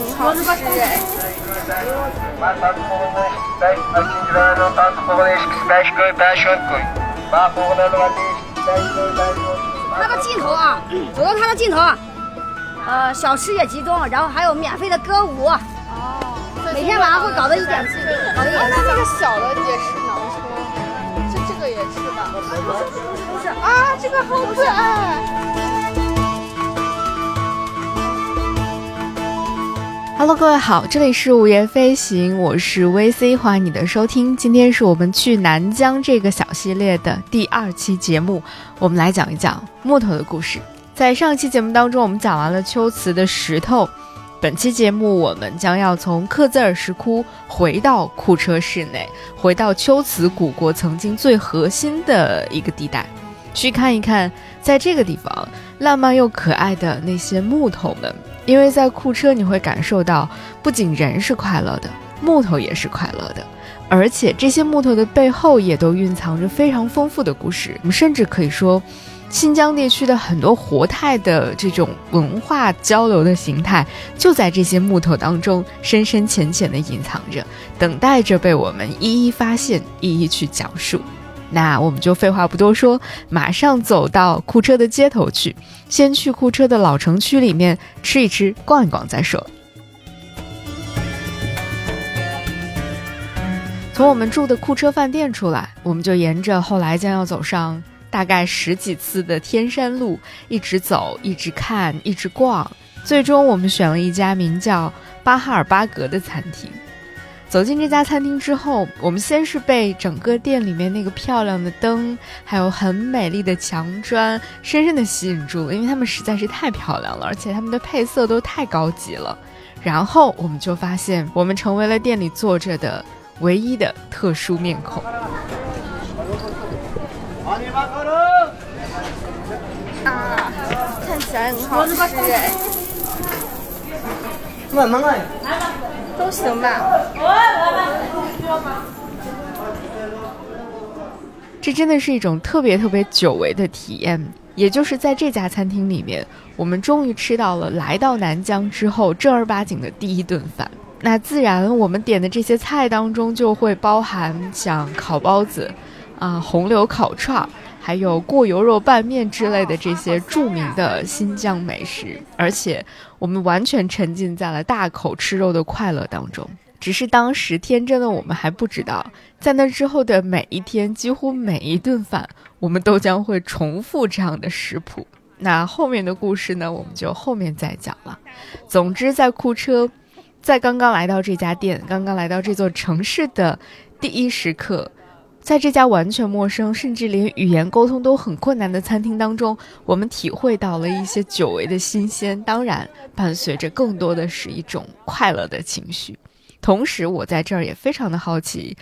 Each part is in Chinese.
很好吃哎。它的尽头啊，走到它的尽头啊，呃，小吃也集中，然后还有免费的歌舞。哦。每天晚上会搞得一点，搞得一点。那那个小的也是囊车，这这个也是吧？不是不是不是啊，这个好可爱。Hello，各位好，这里是午夜飞行，我是 VC，欢迎你的收听。今天是我们去南疆这个小系列的第二期节目，我们来讲一讲木头的故事。在上一期节目当中，我们讲完了秋瓷的石头，本期节目我们将要从克孜尔石窟回到库车市内，回到秋瓷古国曾经最核心的一个地带，去看一看，在这个地方浪漫又可爱的那些木头们。因为在库车，你会感受到，不仅人是快乐的，木头也是快乐的，而且这些木头的背后也都蕴藏着非常丰富的故事。我们甚至可以说，新疆地区的很多活态的这种文化交流的形态，就在这些木头当中深深浅浅的隐藏着，等待着被我们一一发现，一一去讲述。那我们就废话不多说，马上走到库车的街头去。先去库车的老城区里面吃一吃、逛一逛再说。从我们住的库车饭店出来，我们就沿着后来将要走上大概十几次的天山路，一直走，一直看，一直逛。最终，我们选了一家名叫巴哈尔巴格的餐厅。走进这家餐厅之后，我们先是被整个店里面那个漂亮的灯，还有很美丽的墙砖，深深的吸引住了，因为它们实在是太漂亮了，而且它们的配色都太高级了。然后我们就发现，我们成为了店里坐着的唯一的特殊面孔。啊，看起来很好吃哎。都行吧。这真的是一种特别特别久违的体验，也就是在这家餐厅里面，我们终于吃到了来到南疆之后正儿八经的第一顿饭。那自然，我们点的这些菜当中就会包含像烤包子，啊，红柳烤串。还有过油肉拌面之类的这些著名的新疆美食，而且我们完全沉浸在了大口吃肉的快乐当中。只是当时天真的我们还不知道，在那之后的每一天，几乎每一顿饭，我们都将会重复这样的食谱。那后面的故事呢，我们就后面再讲了。总之，在库车，在刚刚来到这家店，刚刚来到这座城市的第一时刻。在这家完全陌生，甚至连语言沟通都很困难的餐厅当中，我们体会到了一些久违的新鲜，当然伴随着更多的是一种快乐的情绪。同时，我在这儿也非常的好奇，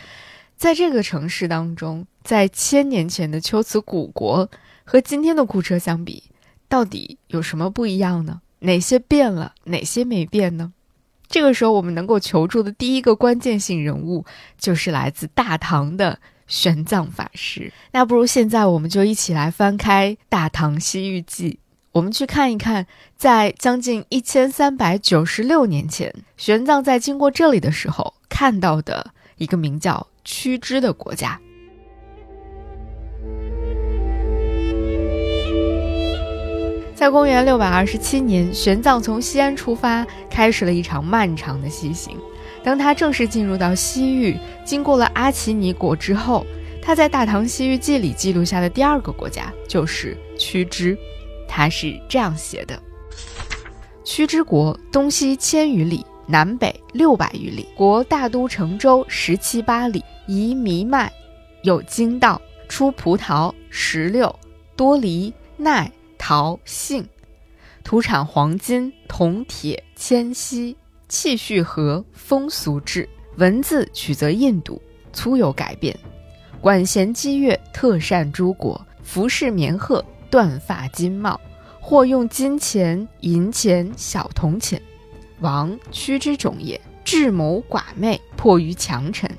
在这个城市当中，在千年前的秋瓷古国和今天的库车相比，到底有什么不一样呢？哪些变了，哪些没变呢？这个时候，我们能够求助的第一个关键性人物，就是来自大唐的。玄奘法师，那不如现在我们就一起来翻开《大唐西域记》，我们去看一看，在将近一千三百九十六年前，玄奘在经过这里的时候，看到的一个名叫屈支的国家。在公元六百二十七年，玄奘从西安出发，开始了一场漫长的西行。当他正式进入到西域，经过了阿奇尼国之后，他在《大唐西域记》里记录下的第二个国家就是屈支。他是这样写的：屈支国东西千余里，南北六百余里，国大都城州十七八里，宜弥麦，有经道，出葡萄、石榴、多梨、奈、桃、杏，土产黄金、铜、铁、铅、锡。气序和，风俗志，文字取则印度，粗有改变。管弦击乐，特善诸国，服饰棉鹤，断发金帽，或用金钱、银钱、小铜钱。王屈之种也，智谋寡昧，迫于强臣。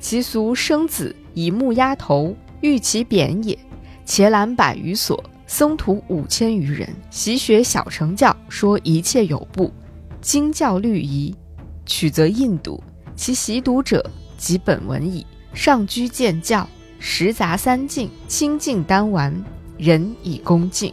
其俗生子以木压头，欲其贬也。伽蓝百余所，僧徒五千余人，习学小乘教，说一切有部。经教律仪，取则印度，其习读者即本文矣。上居见教，食杂三净，清净丹丸，人以恭敬。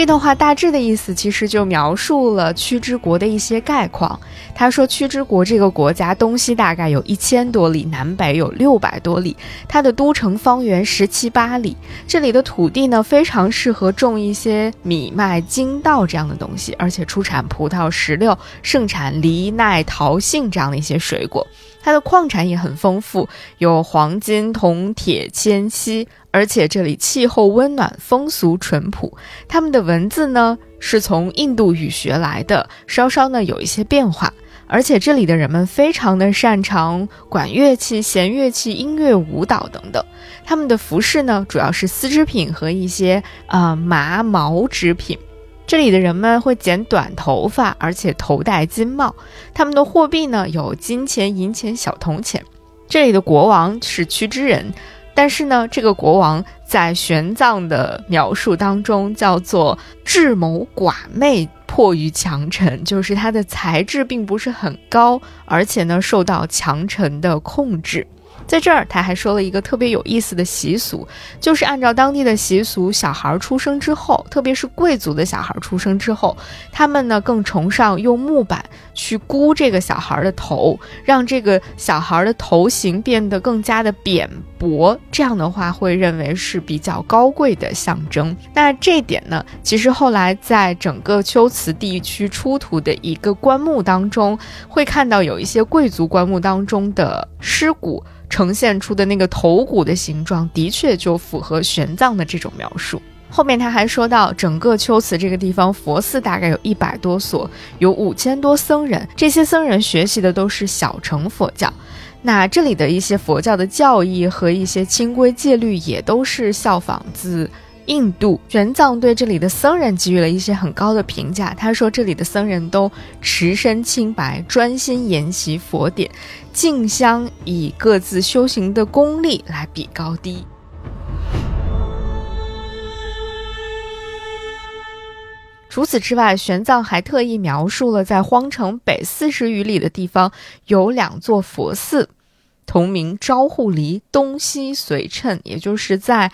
这段话大致的意思，其实就描述了屈之国的一些概况。他说，屈之国这个国家东西大概有一千多里，南北有六百多里，它的都城方圆十七八里。这里的土地呢，非常适合种一些米麦、金稻这样的东西，而且出产葡萄、石榴，盛产梨、奈、桃、杏这样的一些水果。它的矿产也很丰富，有黄金、铜、铁、铅、锡。而且这里气候温暖，风俗淳朴。他们的文字呢是从印度语学来的，稍稍呢有一些变化。而且这里的人们非常的擅长管乐器、弦乐器、音乐、舞蹈等等。他们的服饰呢主要是丝织品和一些啊麻毛织品。这里的人们会剪短头发，而且头戴金帽。他们的货币呢有金钱、银钱、小铜钱。这里的国王是屈之人。但是呢，这个国王在玄奘的描述当中叫做智谋寡昧，迫于强臣，就是他的才智并不是很高，而且呢受到强臣的控制。在这儿，他还说了一个特别有意思的习俗，就是按照当地的习俗，小孩出生之后，特别是贵族的小孩出生之后，他们呢更崇尚用木板去箍这个小孩的头，让这个小孩的头型变得更加的扁薄，这样的话会认为是比较高贵的象征。那这点呢，其实后来在整个龟兹地区出土的一个棺木当中，会看到有一些贵族棺木当中的尸骨。呈现出的那个头骨的形状，的确就符合玄奘的这种描述。后面他还说到，整个秋瓷这个地方佛寺大概有一百多所，有五千多僧人，这些僧人学习的都是小乘佛教。那这里的一些佛教的教义和一些清规戒律，也都是效仿自。印度玄奘对这里的僧人给予了一些很高的评价。他说，这里的僧人都持身清白，专心研习佛典，竞相以各自修行的功力来比高低。除此之外，玄奘还特意描述了在荒城北四十余里的地方有两座佛寺，同名昭护离，东西随称，也就是在。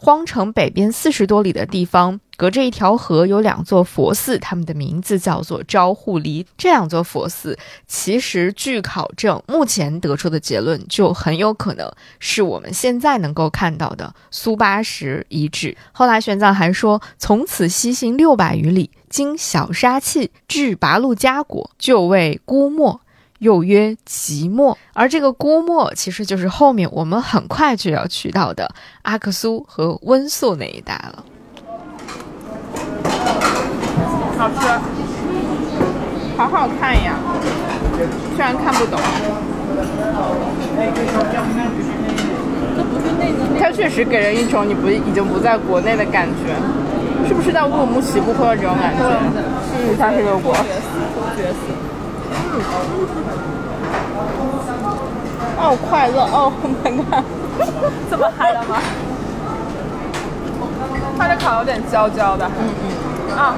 荒城北边四十多里的地方，隔着一条河，有两座佛寺，他们的名字叫做昭护离。这两座佛寺，其实据考证，目前得出的结论就很有可能是我们现在能够看到的苏巴什遗址。后来玄奘还说，从此西行六百余里，经小沙碛至拔路伽国，就为孤墨。又曰即墨，而这个郭墨其实就是后面我们很快就要去到的阿克苏和温宿那一带了。好吃，好好看呀，虽然看不懂。它确实给人一种你不已经不在国内的感觉，是不是在乌鲁木齐不会有这种感觉？嗯，它是个国。哦，快乐哦，My God，这么嗨了吗？它的烤有点焦焦的，嗯嗯。啊，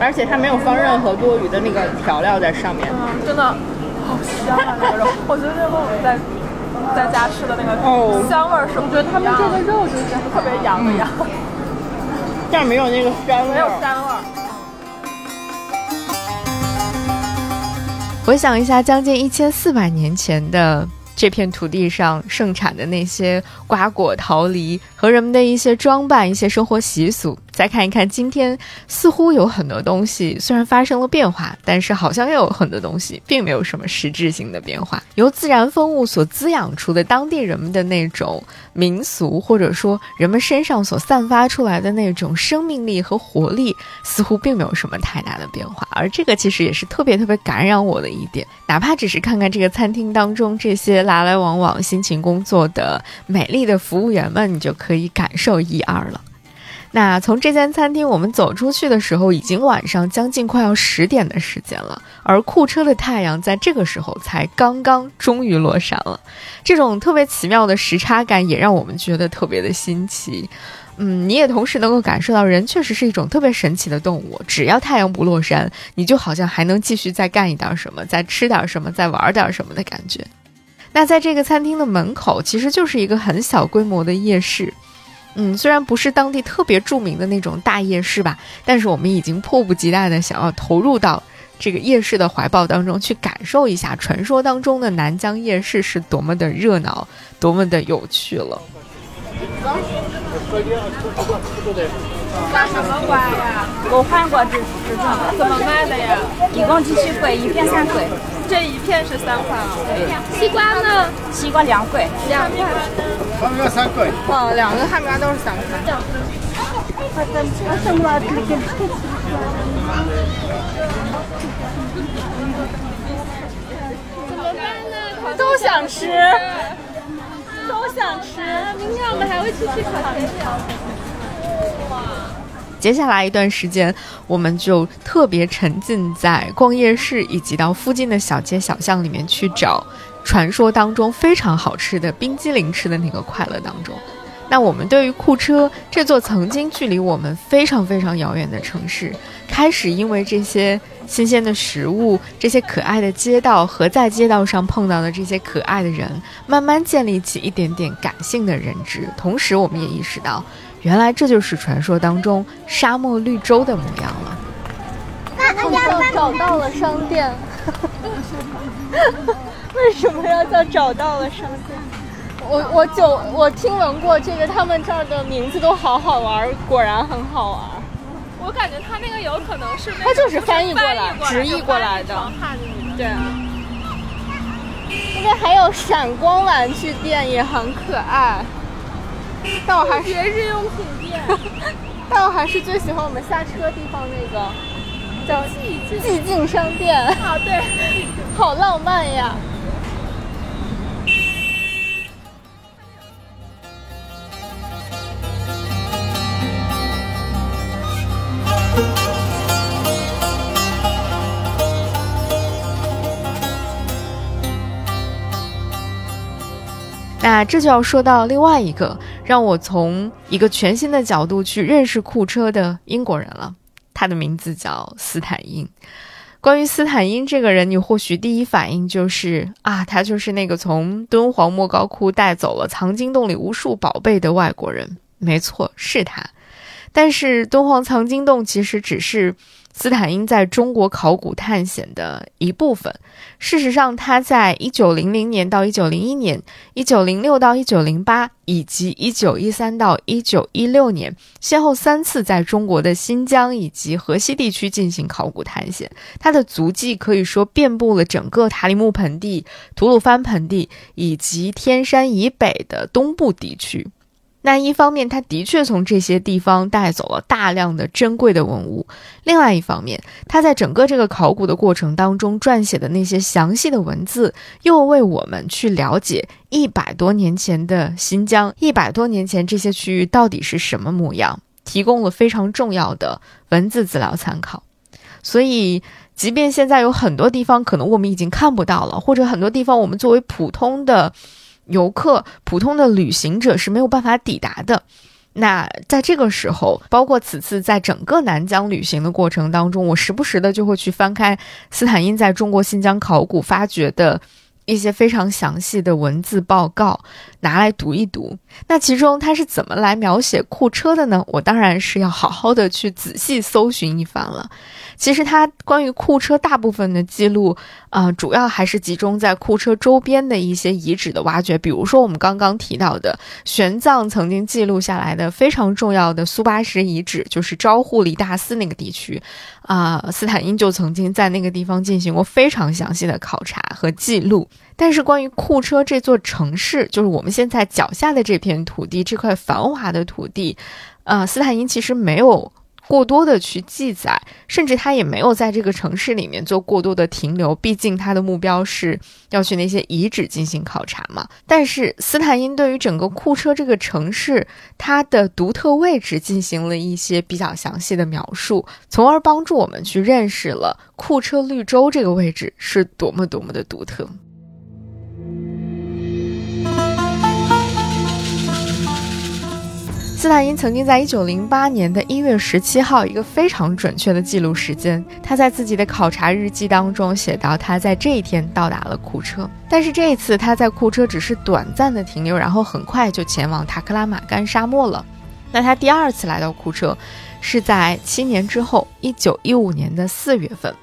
而且它没有放任何多余的那个调料在上面，真的好香啊！那个肉，我觉得这和我们在在家吃的那个香味是不是？我觉得他们这个肉就是特别羊的羊，但是没有那个膻味，没有膻味。回想一下，将近一千四百年前的这片土地上盛产的那些瓜果桃梨和人们的一些装扮、一些生活习俗。再看一看今天，似乎有很多东西虽然发生了变化，但是好像又有很多东西并没有什么实质性的变化。由自然风物所滋养出的当地人们的那种民俗，或者说人们身上所散发出来的那种生命力和活力，似乎并没有什么太大的变化。而这个其实也是特别特别感染我的一点。哪怕只是看看这个餐厅当中这些来来往往辛勤工作的美丽的服务员们，你就可以感受一二了。那从这间餐厅我们走出去的时候，已经晚上将近快要十点的时间了，而库车的太阳在这个时候才刚刚终于落山了。这种特别奇妙的时差感也让我们觉得特别的新奇。嗯，你也同时能够感受到人确实是一种特别神奇的动物。只要太阳不落山，你就好像还能继续再干一点什么，再吃点什么，再玩点什么的感觉。那在这个餐厅的门口，其实就是一个很小规模的夜市。嗯，虽然不是当地特别著名的那种大夜市吧，但是我们已经迫不及待的想要投入到这个夜市的怀抱当中去，感受一下传说当中的南疆夜市是多么的热闹，多么的有趣了。干什么瓜呀？我换过这这种，怎么卖的呀？一共几许贵？一片三块。这一片是三块啊。对。西瓜呢？西瓜两块。两块。哈密瓜三块。哦，两个哈密瓜都是三块。都想吃。都想吃，明天我们还会去吃烤全羊哇！接下来一段时间，我们就特别沉浸在逛夜市以及到附近的小街小巷里面去找传说当中非常好吃的冰激凌吃的那个快乐当中。那我们对于库车这座曾经距离我们非常非常遥远的城市，开始因为这些。新鲜的食物，这些可爱的街道和在街道上碰到的这些可爱的人，慢慢建立起一点点感性的认知。同时，我们也意识到，原来这就是传说当中沙漠绿洲的模样了。我们找到了商店。为什么要叫找到了商店？我我就我听闻过这个，他们这儿的名字都好好玩，果然很好玩。我感觉他那个有可能是，他就是翻译过来、直译过来的。对啊。那边还有闪光玩具店，也很可爱。但我还是节日用品店。但我还是最喜欢我们下车地方那个叫寂静商店。啊，对，好浪漫呀。那这就要说到另外一个让我从一个全新的角度去认识库车的英国人了，他的名字叫斯坦因。关于斯坦因这个人，你或许第一反应就是啊，他就是那个从敦煌莫高窟带走了藏经洞里无数宝贝的外国人。没错，是他。但是敦煌藏经洞其实只是。斯坦因在中国考古探险的一部分。事实上，他在一九零零年到一九零一年、一九零六到一九零八以及一九一三到一九一六年，先后三次在中国的新疆以及河西地区进行考古探险。他的足迹可以说遍布了整个塔里木盆地、吐鲁番盆地以及天山以北的东部地区。那一方面，他的确从这些地方带走了大量的珍贵的文物；另外一方面，他在整个这个考古的过程当中撰写的那些详细的文字，又为我们去了解一百多年前的新疆，一百多年前这些区域到底是什么模样，提供了非常重要的文字资料参考。所以，即便现在有很多地方可能我们已经看不到了，或者很多地方我们作为普通的。游客、普通的旅行者是没有办法抵达的。那在这个时候，包括此次在整个南疆旅行的过程当中，我时不时的就会去翻开斯坦因在中国新疆考古发掘的一些非常详细的文字报告，拿来读一读。那其中他是怎么来描写库车的呢？我当然是要好好的去仔细搜寻一番了。其实它关于库车大部分的记录，啊，主要还是集中在库车周边的一些遗址的挖掘，比如说我们刚刚提到的玄奘曾经记录下来的非常重要的苏巴什遗址，就是昭护里大寺那个地区，啊，斯坦因就曾经在那个地方进行过非常详细的考察和记录。但是关于库车这座城市，就是我们现在脚下的这片土地，这块繁华的土地，呃，斯坦因其实没有。过多的去记载，甚至他也没有在这个城市里面做过多的停留。毕竟他的目标是要去那些遗址进行考察嘛。但是斯坦因对于整个库车这个城市它的独特位置进行了一些比较详细的描述，从而帮助我们去认识了库车绿洲这个位置是多么多么的独特。斯坦因曾经在一九零八年的一月十七号，一个非常准确的记录时间。他在自己的考察日记当中写到，他在这一天到达了库车。但是这一次他在库车只是短暂的停留，然后很快就前往塔克拉玛干沙漠了。那他第二次来到库车，是在七年之后，一九一五年的四月份。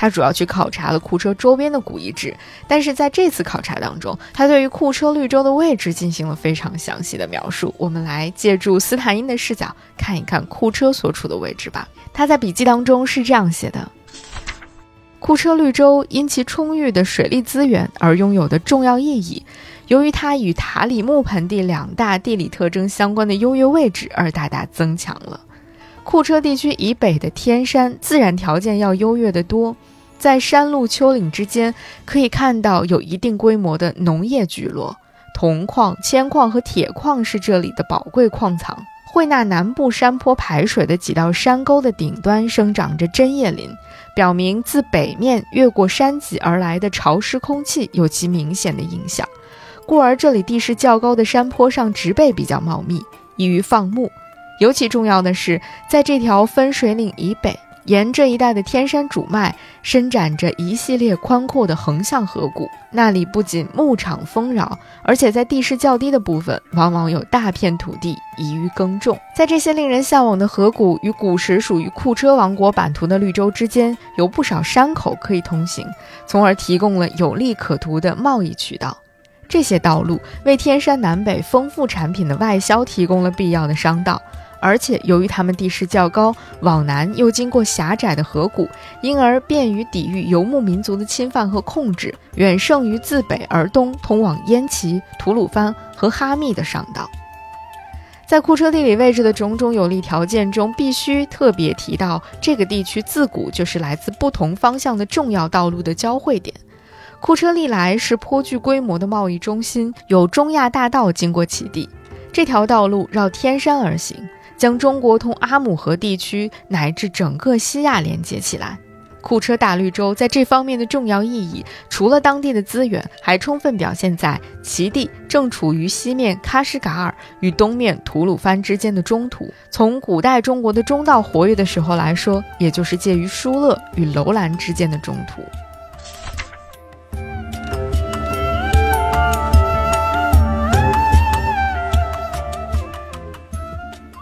他主要去考察了库车周边的古遗址，但是在这次考察当中，他对于库车绿洲的位置进行了非常详细的描述。我们来借助斯坦因的视角看一看库车所处的位置吧。他在笔记当中是这样写的：库车绿洲因其充裕的水利资源而拥有的重要意义，由于它与塔里木盆地两大地理特征相关的优越位置而大大增强了。库车地区以北的天山自然条件要优越得多。在山路丘陵之间，可以看到有一定规模的农业聚落，铜矿、铅矿和铁矿是这里的宝贵矿藏。惠纳南部山坡排水的几道山沟的顶端生长着针叶林，表明自北面越过山脊而来的潮湿空气有其明显的影响，故而这里地势较高的山坡上植被比较茂密，易于放牧。尤其重要的是，在这条分水岭以北。沿这一带的天山主脉伸展着一系列宽阔的横向河谷，那里不仅牧场丰饶，而且在地势较低的部分，往往有大片土地宜于耕种。在这些令人向往的河谷与古时属于库车王国版图的绿洲之间，有不少山口可以通行，从而提供了有利可图的贸易渠道。这些道路为天山南北丰富产品的外销提供了必要的商道。而且由于它们地势较高，往南又经过狭窄的河谷，因而便于抵御游牧民族的侵犯和控制，远胜于自北而东通往烟齐、吐鲁番和哈密的商道。在库车地理位置的种种有利条件中，必须特别提到，这个地区自古就是来自不同方向的重要道路的交汇点。库车历来是颇具规模的贸易中心，有中亚大道经过其地，这条道路绕天山而行。将中国同阿姆河地区乃至整个西亚连接起来，库车大绿洲在这方面的重要意义，除了当地的资源，还充分表现在其地正处于西面喀什噶尔与东面吐鲁番之间的中途。从古代中国的中道活跃的时候来说，也就是介于疏勒与楼兰之间的中途。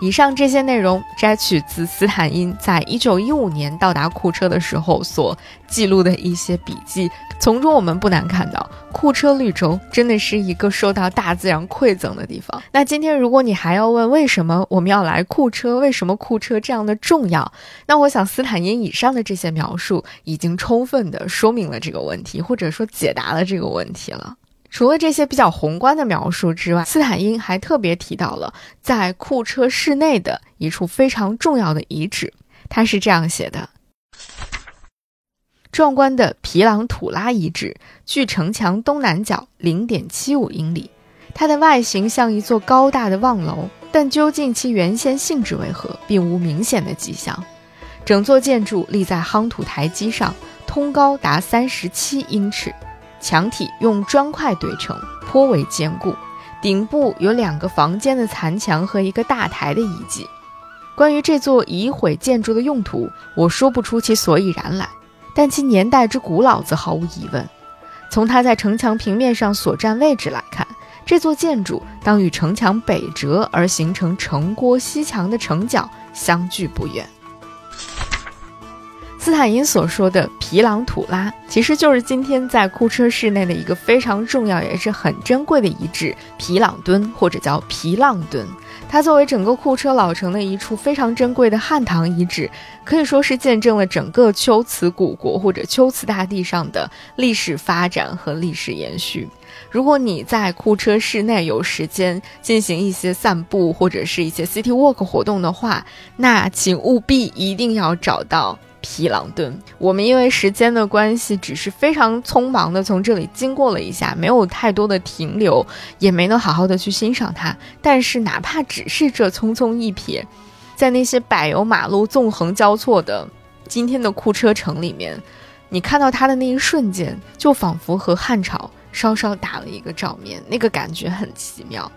以上这些内容摘取自斯坦因在一九一五年到达库车的时候所记录的一些笔记，从中我们不难看到，库车绿洲真的是一个受到大自然馈赠的地方。那今天如果你还要问为什么我们要来库车，为什么库车这样的重要，那我想斯坦因以上的这些描述已经充分的说明了这个问题，或者说解答了这个问题了。除了这些比较宏观的描述之外，斯坦因还特别提到了在库车市内的一处非常重要的遗址。他是这样写的：壮观的皮朗土拉遗址，距城墙东南角零点七五英里。它的外形像一座高大的望楼，但究竟其原先性质为何，并无明显的迹象。整座建筑立在夯土台基上，通高达三十七英尺。墙体用砖块堆成，颇为坚固。顶部有两个房间的残墙和一个大台的遗迹。关于这座已毁建筑的用途，我说不出其所以然来，但其年代之古老则毫无疑问。从它在城墙平面上所占位置来看，这座建筑当与城墙北折而形成城郭西墙的城角相距不远。斯坦因所说的皮朗土拉，其实就是今天在库车市内的一个非常重要也是很珍贵的遗址——皮朗墩，或者叫皮浪墩。它作为整个库车老城的一处非常珍贵的汉唐遗址，可以说是见证了整个龟兹古国或者龟兹大地上的历史发展和历史延续。如果你在库车市内有时间进行一些散步或者是一些 city walk 活动的话，那请务必一定要找到。皮朗顿，我们因为时间的关系，只是非常匆忙的从这里经过了一下，没有太多的停留，也没能好好的去欣赏它。但是哪怕只是这匆匆一瞥，在那些柏油马路纵横交错的今天的库车城里面，你看到它的那一瞬间，就仿佛和汉朝稍稍打了一个照面，那个感觉很奇妙。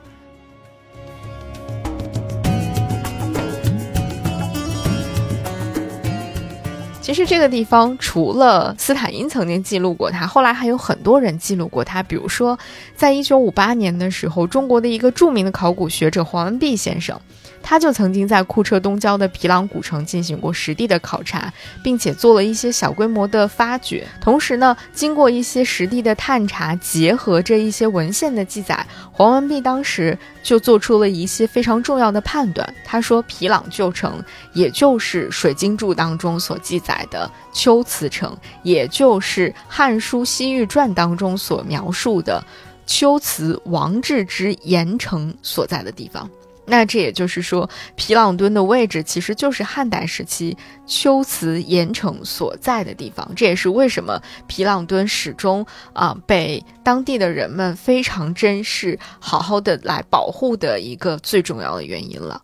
其实这个地方除了斯坦因曾经记录过它，后来还有很多人记录过它。比如说，在一九五八年的时候，中国的一个著名的考古学者黄文弼先生。他就曾经在库车东郊的皮朗古城进行过实地的考察，并且做了一些小规模的发掘。同时呢，经过一些实地的探查，结合这一些文献的记载，黄文弼当时就做出了一些非常重要的判断。他说，皮朗旧城也就是《水经注》当中所记载的龟兹城，也就是《汉书西域传》当中所描述的龟兹王治之盐城所在的地方。那这也就是说，皮朗敦的位置其实就是汉代时期龟兹盐城所在的地方。这也是为什么皮朗敦始终啊被当地的人们非常珍视、好好的来保护的一个最重要的原因了。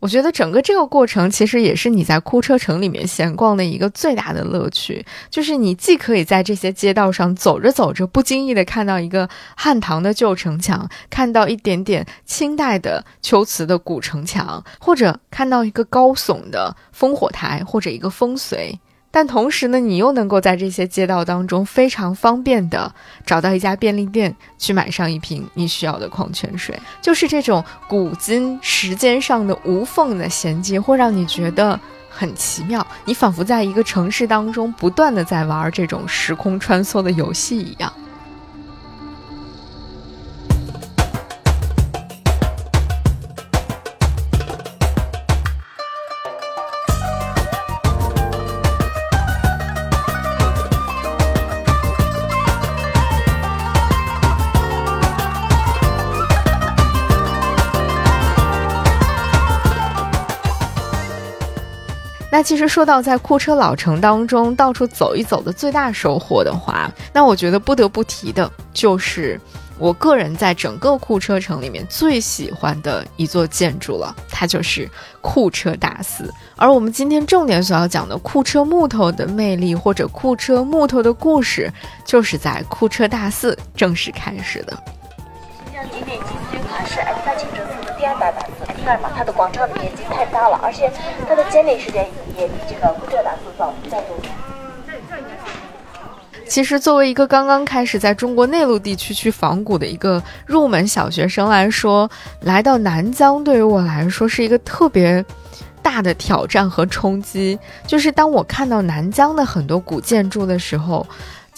我觉得整个这个过程其实也是你在库车城里面闲逛的一个最大的乐趣，就是你既可以在这些街道上走着走着，不经意的看到一个汉唐的旧城墙，看到一点点清代的秋瓷的古城墙，或者看到一个高耸的烽火台，或者一个烽燧。但同时呢，你又能够在这些街道当中非常方便的找到一家便利店，去买上一瓶你需要的矿泉水。就是这种古今时间上的无缝的衔接，会让你觉得很奇妙。你仿佛在一个城市当中不断的在玩这种时空穿梭的游戏一样。那其实说到在库车老城当中到处走一走的最大收获的话，那我觉得不得不提的就是我个人在整个库车城里面最喜欢的一座建筑了，它就是库车大寺。而我们今天重点所要讲的库车木头的魅力或者库车木头的故事，就是在库车大寺正式开始的。新疆景点集资捐款是 F 三清真寺的第二大大寺。它的广场的面积太大了，而且它的建立时间也比。这个库车大寺早在多。其实，作为一个刚刚开始在中国内陆地区去仿古的一个入门小学生来说，来到南疆对于我来说是一个特别大的挑战和冲击。就是当我看到南疆的很多古建筑的时候。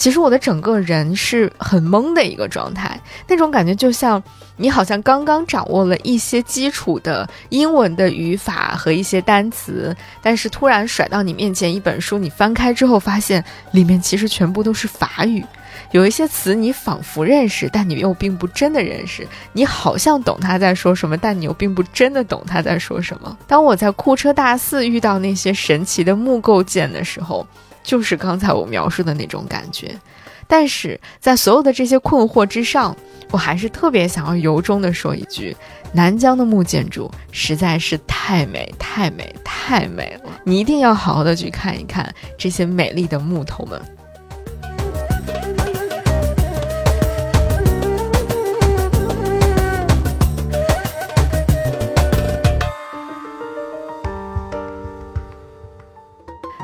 其实我的整个人是很懵的一个状态，那种感觉就像你好像刚刚掌握了一些基础的英文的语法和一些单词，但是突然甩到你面前一本书，你翻开之后发现里面其实全部都是法语，有一些词你仿佛认识，但你又并不真的认识，你好像懂他在说什么，但你又并不真的懂他在说什么。当我在库车大寺遇到那些神奇的木构件的时候。就是刚才我描述的那种感觉，但是在所有的这些困惑之上，我还是特别想要由衷的说一句：南疆的木建筑实在是太美、太美、太美了！你一定要好好的去看一看这些美丽的木头们。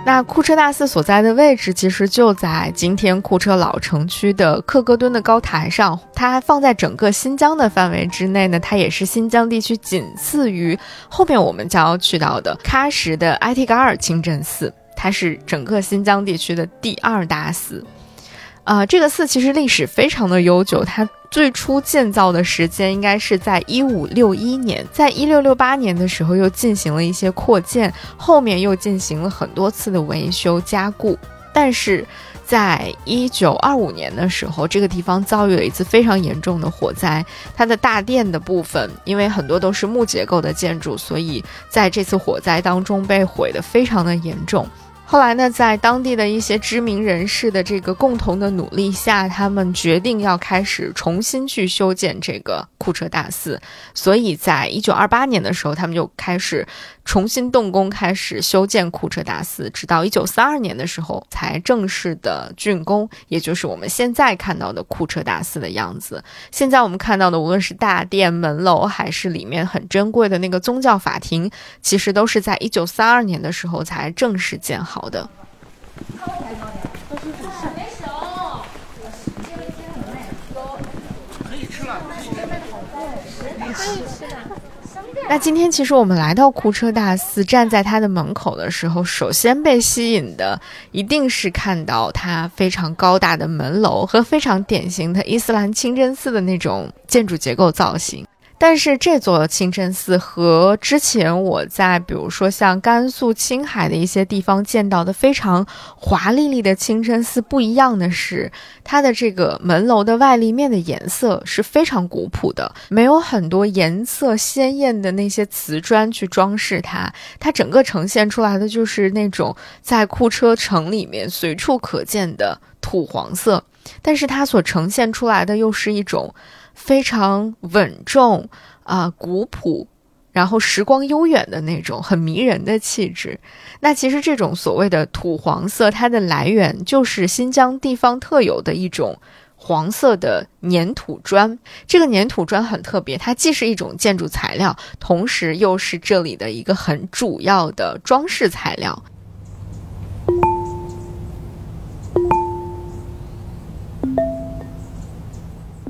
那库车大寺所在的位置，其实就在今天库车老城区的克格墩的高台上。它放在整个新疆的范围之内呢，它也是新疆地区仅次于后面我们将要去到的喀什的埃提嘎尔清真寺，它是整个新疆地区的第二大寺。啊，这个寺其实历史非常的悠久，它。最初建造的时间应该是在一五六一年，在一六六八年的时候又进行了一些扩建，后面又进行了很多次的维修加固。但是，在一九二五年的时候，这个地方遭遇了一次非常严重的火灾，它的大殿的部分因为很多都是木结构的建筑，所以在这次火灾当中被毁得非常的严重。后来呢，在当地的一些知名人士的这个共同的努力下，他们决定要开始重新去修建这个库车大寺。所以在一九二八年的时候，他们就开始。重新动工，开始修建库车大寺，直到一九三二年的时候才正式的竣工，也就是我们现在看到的库车大寺的样子。现在我们看到的，无论是大殿、门楼，还是里面很珍贵的那个宗教法庭，其实都是在一九三二年的时候才正式建好好的。那今天其实我们来到库车大寺，站在它的门口的时候，首先被吸引的一定是看到它非常高大的门楼和非常典型的伊斯兰清真寺的那种建筑结构造型。但是这座清真寺和之前我在比如说像甘肃、青海的一些地方见到的非常华丽丽的清真寺不一样的是，它的这个门楼的外立面的颜色是非常古朴的，没有很多颜色鲜艳的那些瓷砖去装饰它，它整个呈现出来的就是那种在库车城里面随处可见的土黄色，但是它所呈现出来的又是一种。非常稳重啊，古朴，然后时光悠远的那种很迷人的气质。那其实这种所谓的土黄色，它的来源就是新疆地方特有的一种黄色的粘土砖。这个粘土砖很特别，它既是一种建筑材料，同时又是这里的一个很主要的装饰材料。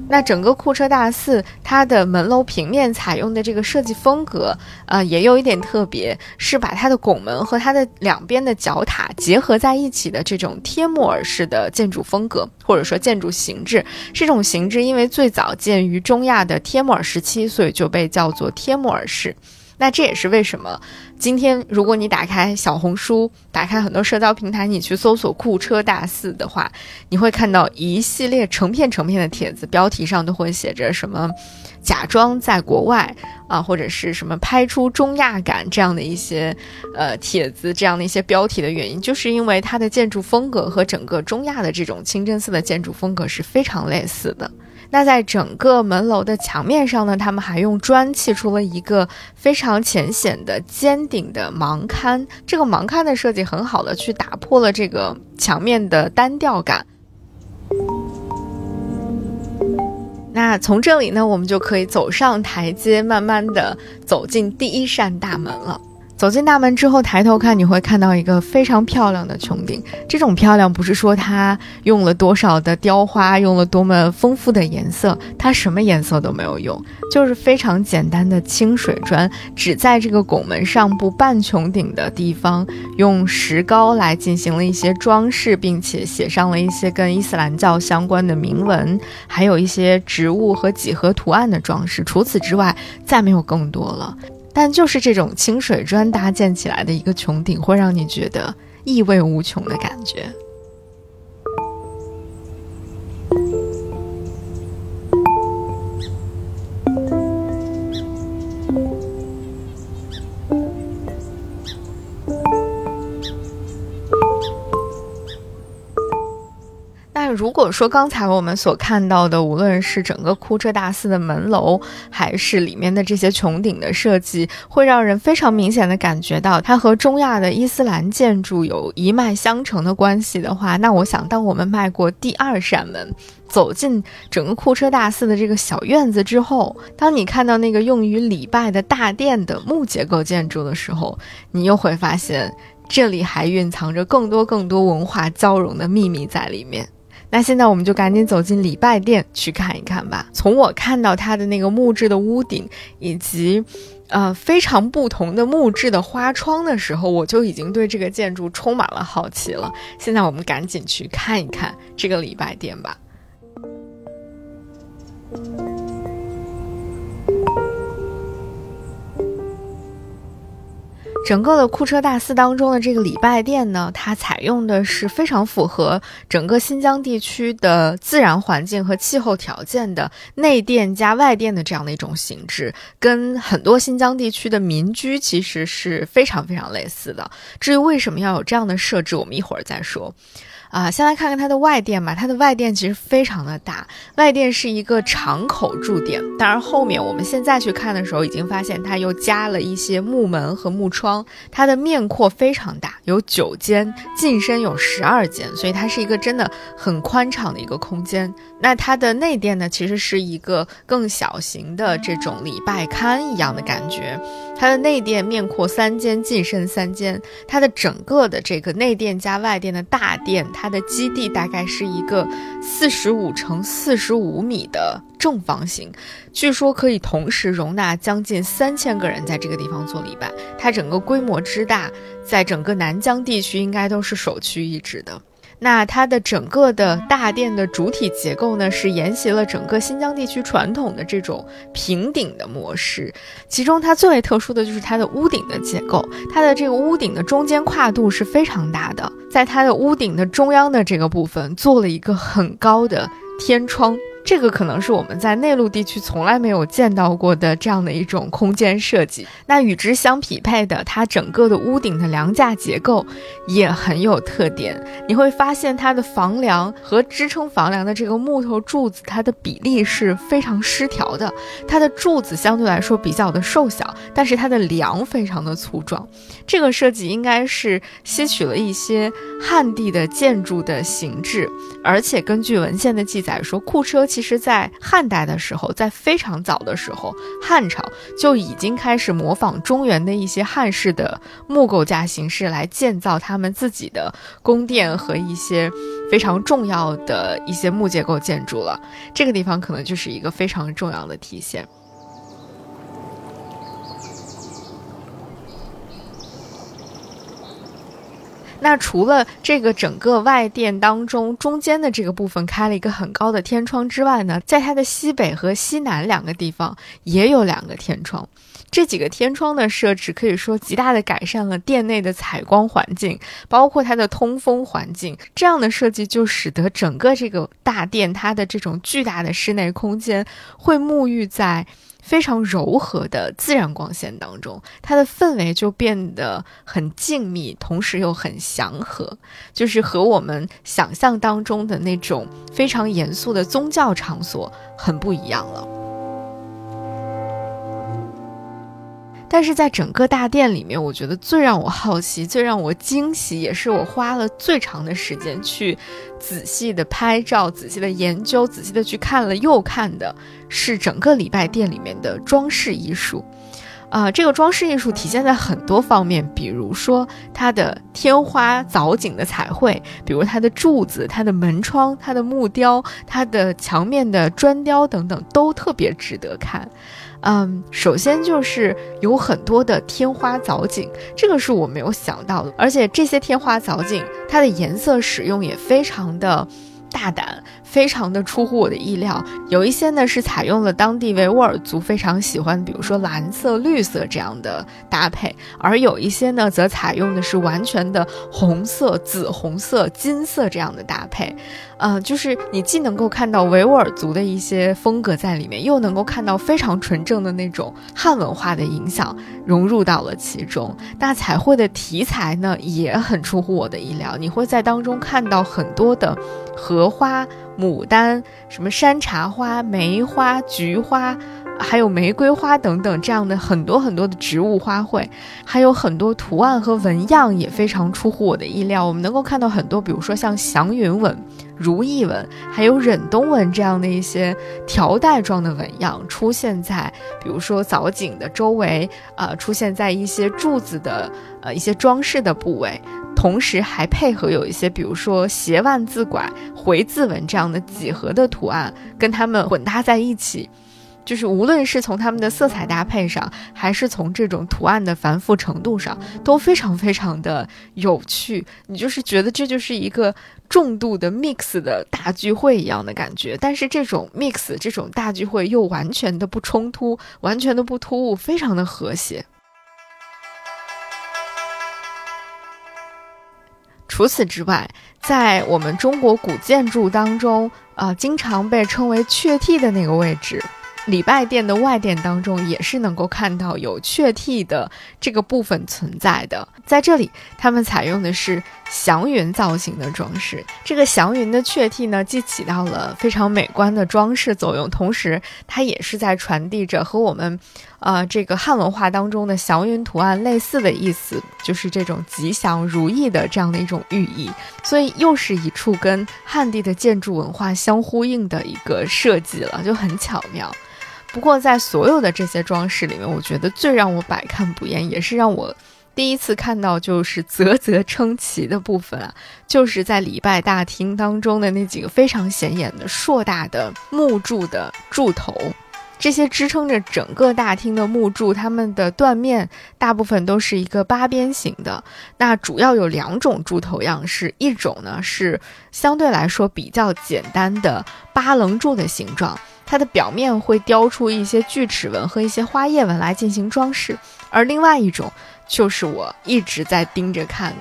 那整个库车大寺，它的门楼平面采用的这个设计风格，呃，也有一点特别，是把它的拱门和它的两边的角塔结合在一起的这种贴木耳式的建筑风格，或者说建筑形制。这种形制因为最早见于中亚的帖木儿时期，所以就被叫做贴木儿式。那这也是为什么，今天如果你打开小红书，打开很多社交平台，你去搜索库车大寺的话，你会看到一系列成片成片的帖子，标题上都会写着什么“假装在国外”啊，或者是什么“拍出中亚感”这样的一些呃帖子，这样的一些标题的原因，就是因为它的建筑风格和整个中亚的这种清真寺的建筑风格是非常类似的。那在整个门楼的墙面上呢，他们还用砖砌出了一个非常浅显的尖顶的盲龛。这个盲龛的设计很好的去打破了这个墙面的单调感。那从这里呢，我们就可以走上台阶，慢慢的走进第一扇大门了。走进大门之后，抬头看，你会看到一个非常漂亮的穹顶。这种漂亮不是说它用了多少的雕花，用了多么丰富的颜色，它什么颜色都没有用，就是非常简单的清水砖，只在这个拱门上部半穹顶的地方用石膏来进行了一些装饰，并且写上了一些跟伊斯兰教相关的铭文，还有一些植物和几何图案的装饰。除此之外，再没有更多了。但就是这种清水砖搭建起来的一个穹顶，会让你觉得意味无穷的感觉。如果说刚才我们所看到的，无论是整个库车大寺的门楼，还是里面的这些穹顶的设计，会让人非常明显的感觉到它和中亚的伊斯兰建筑有一脉相承的关系的话，那我想，当我们迈过第二扇门，走进整个库车大寺的这个小院子之后，当你看到那个用于礼拜的大殿的木结构建筑的时候，你又会发现这里还蕴藏着更多更多文化交融的秘密在里面。那现在我们就赶紧走进礼拜殿去看一看吧。从我看到它的那个木质的屋顶，以及，呃，非常不同的木质的花窗的时候，我就已经对这个建筑充满了好奇了。现在我们赶紧去看一看这个礼拜殿吧。整个的库车大寺当中的这个礼拜殿呢，它采用的是非常符合整个新疆地区的自然环境和气候条件的内殿加外殿的这样的一种形制，跟很多新疆地区的民居其实是非常非常类似的。至于为什么要有这样的设置，我们一会儿再说。啊，先来看看它的外殿吧。它的外殿其实非常的大，外殿是一个敞口柱殿。当然，后面我们现在去看的时候，已经发现它又加了一些木门和木窗。它的面阔非常大，有九间，进深有十二间，所以它是一个真的很宽敞的一个空间。那它的内殿呢，其实是一个更小型的这种礼拜龛一样的感觉。它的内殿面阔三间，进深三间。它的整个的这个内殿加外殿的大殿。它的基地大概是一个四十五乘四十五米的正方形，据说可以同时容纳将近三千个人在这个地方做礼拜。它整个规模之大，在整个南疆地区应该都是首屈一指的。那它的整个的大殿的主体结构呢，是沿袭了整个新疆地区传统的这种平顶的模式。其中它最为特殊的就是它的屋顶的结构，它的这个屋顶的中间跨度是非常大的，在它的屋顶的中央的这个部分做了一个很高的天窗。这个可能是我们在内陆地区从来没有见到过的这样的一种空间设计。那与之相匹配的，它整个的屋顶的梁架结构也很有特点。你会发现它的房梁和支撑房梁的这个木头柱子，它的比例是非常失调的。它的柱子相对来说比较的瘦小，但是它的梁非常的粗壮。这个设计应该是吸取了一些汉地的建筑的形制，而且根据文献的记载说，库车。其实，在汉代的时候，在非常早的时候，汉朝就已经开始模仿中原的一些汉式的木构架形式来建造他们自己的宫殿和一些非常重要的一些木结构建筑了。这个地方可能就是一个非常重要的体现。那除了这个整个外殿当中中间的这个部分开了一个很高的天窗之外呢，在它的西北和西南两个地方也有两个天窗。这几个天窗的设置可以说极大的改善了殿内的采光环境，包括它的通风环境。这样的设计就使得整个这个大殿它的这种巨大的室内空间会沐浴在。非常柔和的自然光线当中，它的氛围就变得很静谧，同时又很祥和，就是和我们想象当中的那种非常严肃的宗教场所很不一样了。但是在整个大殿里面，我觉得最让我好奇、最让我惊喜，也是我花了最长的时间去仔细的拍照、仔细的研究、仔细的去看了又看的，是整个礼拜殿里面的装饰艺术。啊，这个装饰艺术体现在很多方面，比如说它的天花藻井的彩绘，比如它的柱子、它的门窗、它的木雕、它的墙面的砖雕等等，都特别值得看。嗯，首先就是有很多的天花藻井，这个是我没有想到的，而且这些天花藻井它的颜色使用也非常的大胆。非常的出乎我的意料，有一些呢是采用了当地维吾尔族非常喜欢，比如说蓝色、绿色这样的搭配，而有一些呢则采用的是完全的红色、紫红色、金色这样的搭配，呃，就是你既能够看到维吾尔族的一些风格在里面，又能够看到非常纯正的那种汉文化的影响融入到了其中。那彩绘的题材呢也很出乎我的意料，你会在当中看到很多的荷花。牡丹、什么山茶花、梅花、菊花，还有玫瑰花等等，这样的很多很多的植物花卉，还有很多图案和纹样也非常出乎我的意料。我们能够看到很多，比如说像祥云纹、如意纹，还有忍冬纹这样的一些条带状的纹样出现在，比如说藻井的周围，呃，出现在一些柱子的呃一些装饰的部位。同时还配合有一些，比如说斜万字拐、回字纹这样的几何的图案，跟它们混搭在一起，就是无论是从它们的色彩搭配上，还是从这种图案的繁复程度上，都非常非常的有趣。你就是觉得这就是一个重度的 mix 的大聚会一样的感觉，但是这种 mix 这种大聚会又完全的不冲突，完全的不突兀，非常的和谐。除此之外，在我们中国古建筑当中，呃，经常被称为雀替的那个位置，礼拜殿的外殿当中，也是能够看到有雀替的这个部分存在的。在这里，他们采用的是祥云造型的装饰。这个祥云的雀替呢，既起到了非常美观的装饰作用，同时它也是在传递着和我们，呃，这个汉文化当中的祥云图案类似的意思，就是这种吉祥如意的这样的一种寓意。所以，又是一处跟汉地的建筑文化相呼应的一个设计了，就很巧妙。不过，在所有的这些装饰里面，我觉得最让我百看不厌，也是让我第一次看到就是啧啧称奇的部分啊，就是在礼拜大厅当中的那几个非常显眼的硕大的木柱的柱头。这些支撑着整个大厅的木柱，它们的断面大部分都是一个八边形的。那主要有两种柱头样式，一种呢是相对来说比较简单的八棱柱的形状。它的表面会雕出一些锯齿纹和一些花叶纹来进行装饰，而另外一种就是我一直在盯着看。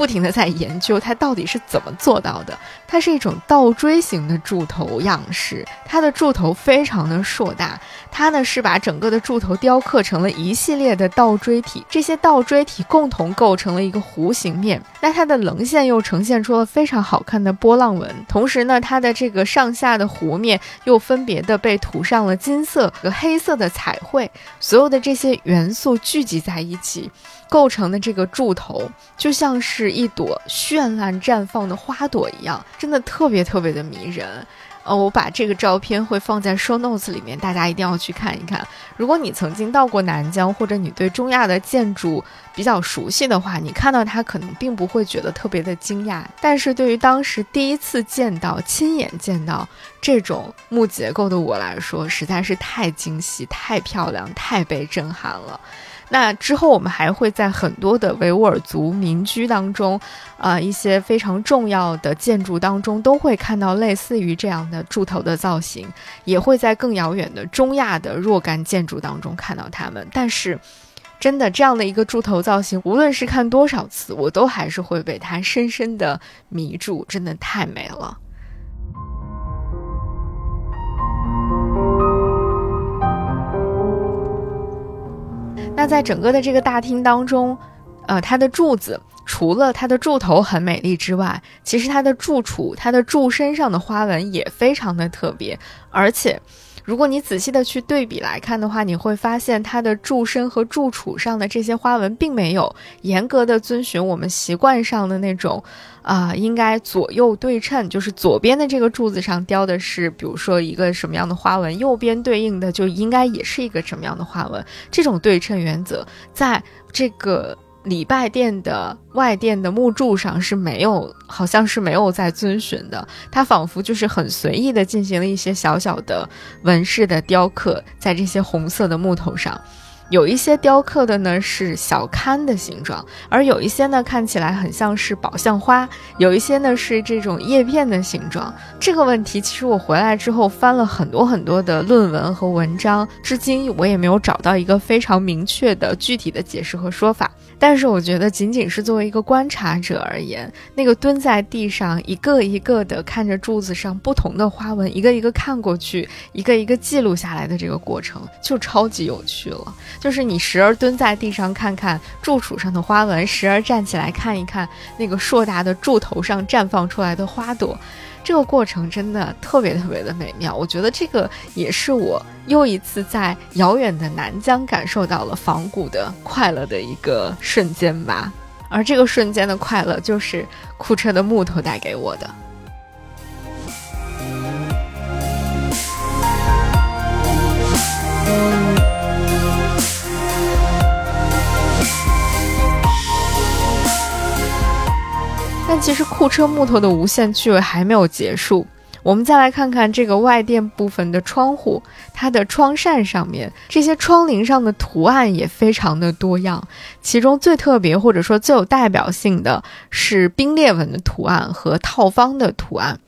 不停的在研究它到底是怎么做到的。它是一种倒锥形的柱头样式，它的柱头非常的硕大。它呢是把整个的柱头雕刻成了一系列的倒锥体，这些倒锥体共同构成了一个弧形面。那它的棱线又呈现出了非常好看的波浪纹，同时呢，它的这个上下的弧面又分别的被涂上了金色和黑色的彩绘。所有的这些元素聚集在一起。构成的这个柱头就像是一朵绚烂绽放的花朵一样，真的特别特别的迷人。呃，我把这个照片会放在 show notes 里面，大家一定要去看一看。如果你曾经到过南疆，或者你对中亚的建筑比较熟悉的话，你看到它可能并不会觉得特别的惊讶。但是对于当时第一次见到、亲眼见到这种木结构的我来说，实在是太惊喜、太漂亮、太被震撼了。那之后，我们还会在很多的维吾尔族民居当中，啊，一些非常重要的建筑当中，都会看到类似于这样的柱头的造型，也会在更遥远的中亚的若干建筑当中看到它们。但是，真的这样的一个柱头造型，无论是看多少次，我都还是会被它深深的迷住，真的太美了。那在整个的这个大厅当中，呃，它的柱子除了它的柱头很美丽之外，其实它的柱础、它的柱身上的花纹也非常的特别，而且。如果你仔细的去对比来看的话，你会发现它的柱身和柱础上的这些花纹并没有严格的遵循我们习惯上的那种，啊，应该左右对称，就是左边的这个柱子上雕的是，比如说一个什么样的花纹，右边对应的就应该也是一个什么样的花纹。这种对称原则，在这个。礼拜殿的外殿的木柱上是没有，好像是没有在遵循的。它仿佛就是很随意的进行了一些小小的纹饰的雕刻，在这些红色的木头上。有一些雕刻的呢是小龛的形状，而有一些呢看起来很像是宝相花，有一些呢是这种叶片的形状。这个问题其实我回来之后翻了很多很多的论文和文章，至今我也没有找到一个非常明确的具体的解释和说法。但是我觉得，仅仅是作为一个观察者而言，那个蹲在地上，一个一个的看着柱子上不同的花纹，一个一个看过去，一个一个记录下来的这个过程，就超级有趣了。就是你时而蹲在地上看看柱础上的花纹，时而站起来看一看那个硕大的柱头上绽放出来的花朵。这个过程真的特别特别的美妙，我觉得这个也是我又一次在遥远的南疆感受到了仿古的快乐的一个瞬间吧。而这个瞬间的快乐，就是库车的木头带给我的。但其实库车木头的无限趣味还没有结束，我们再来看看这个外垫部分的窗户，它的窗扇上面这些窗棂上的图案也非常的多样，其中最特别或者说最有代表性的是冰裂纹的图案和套方的图案。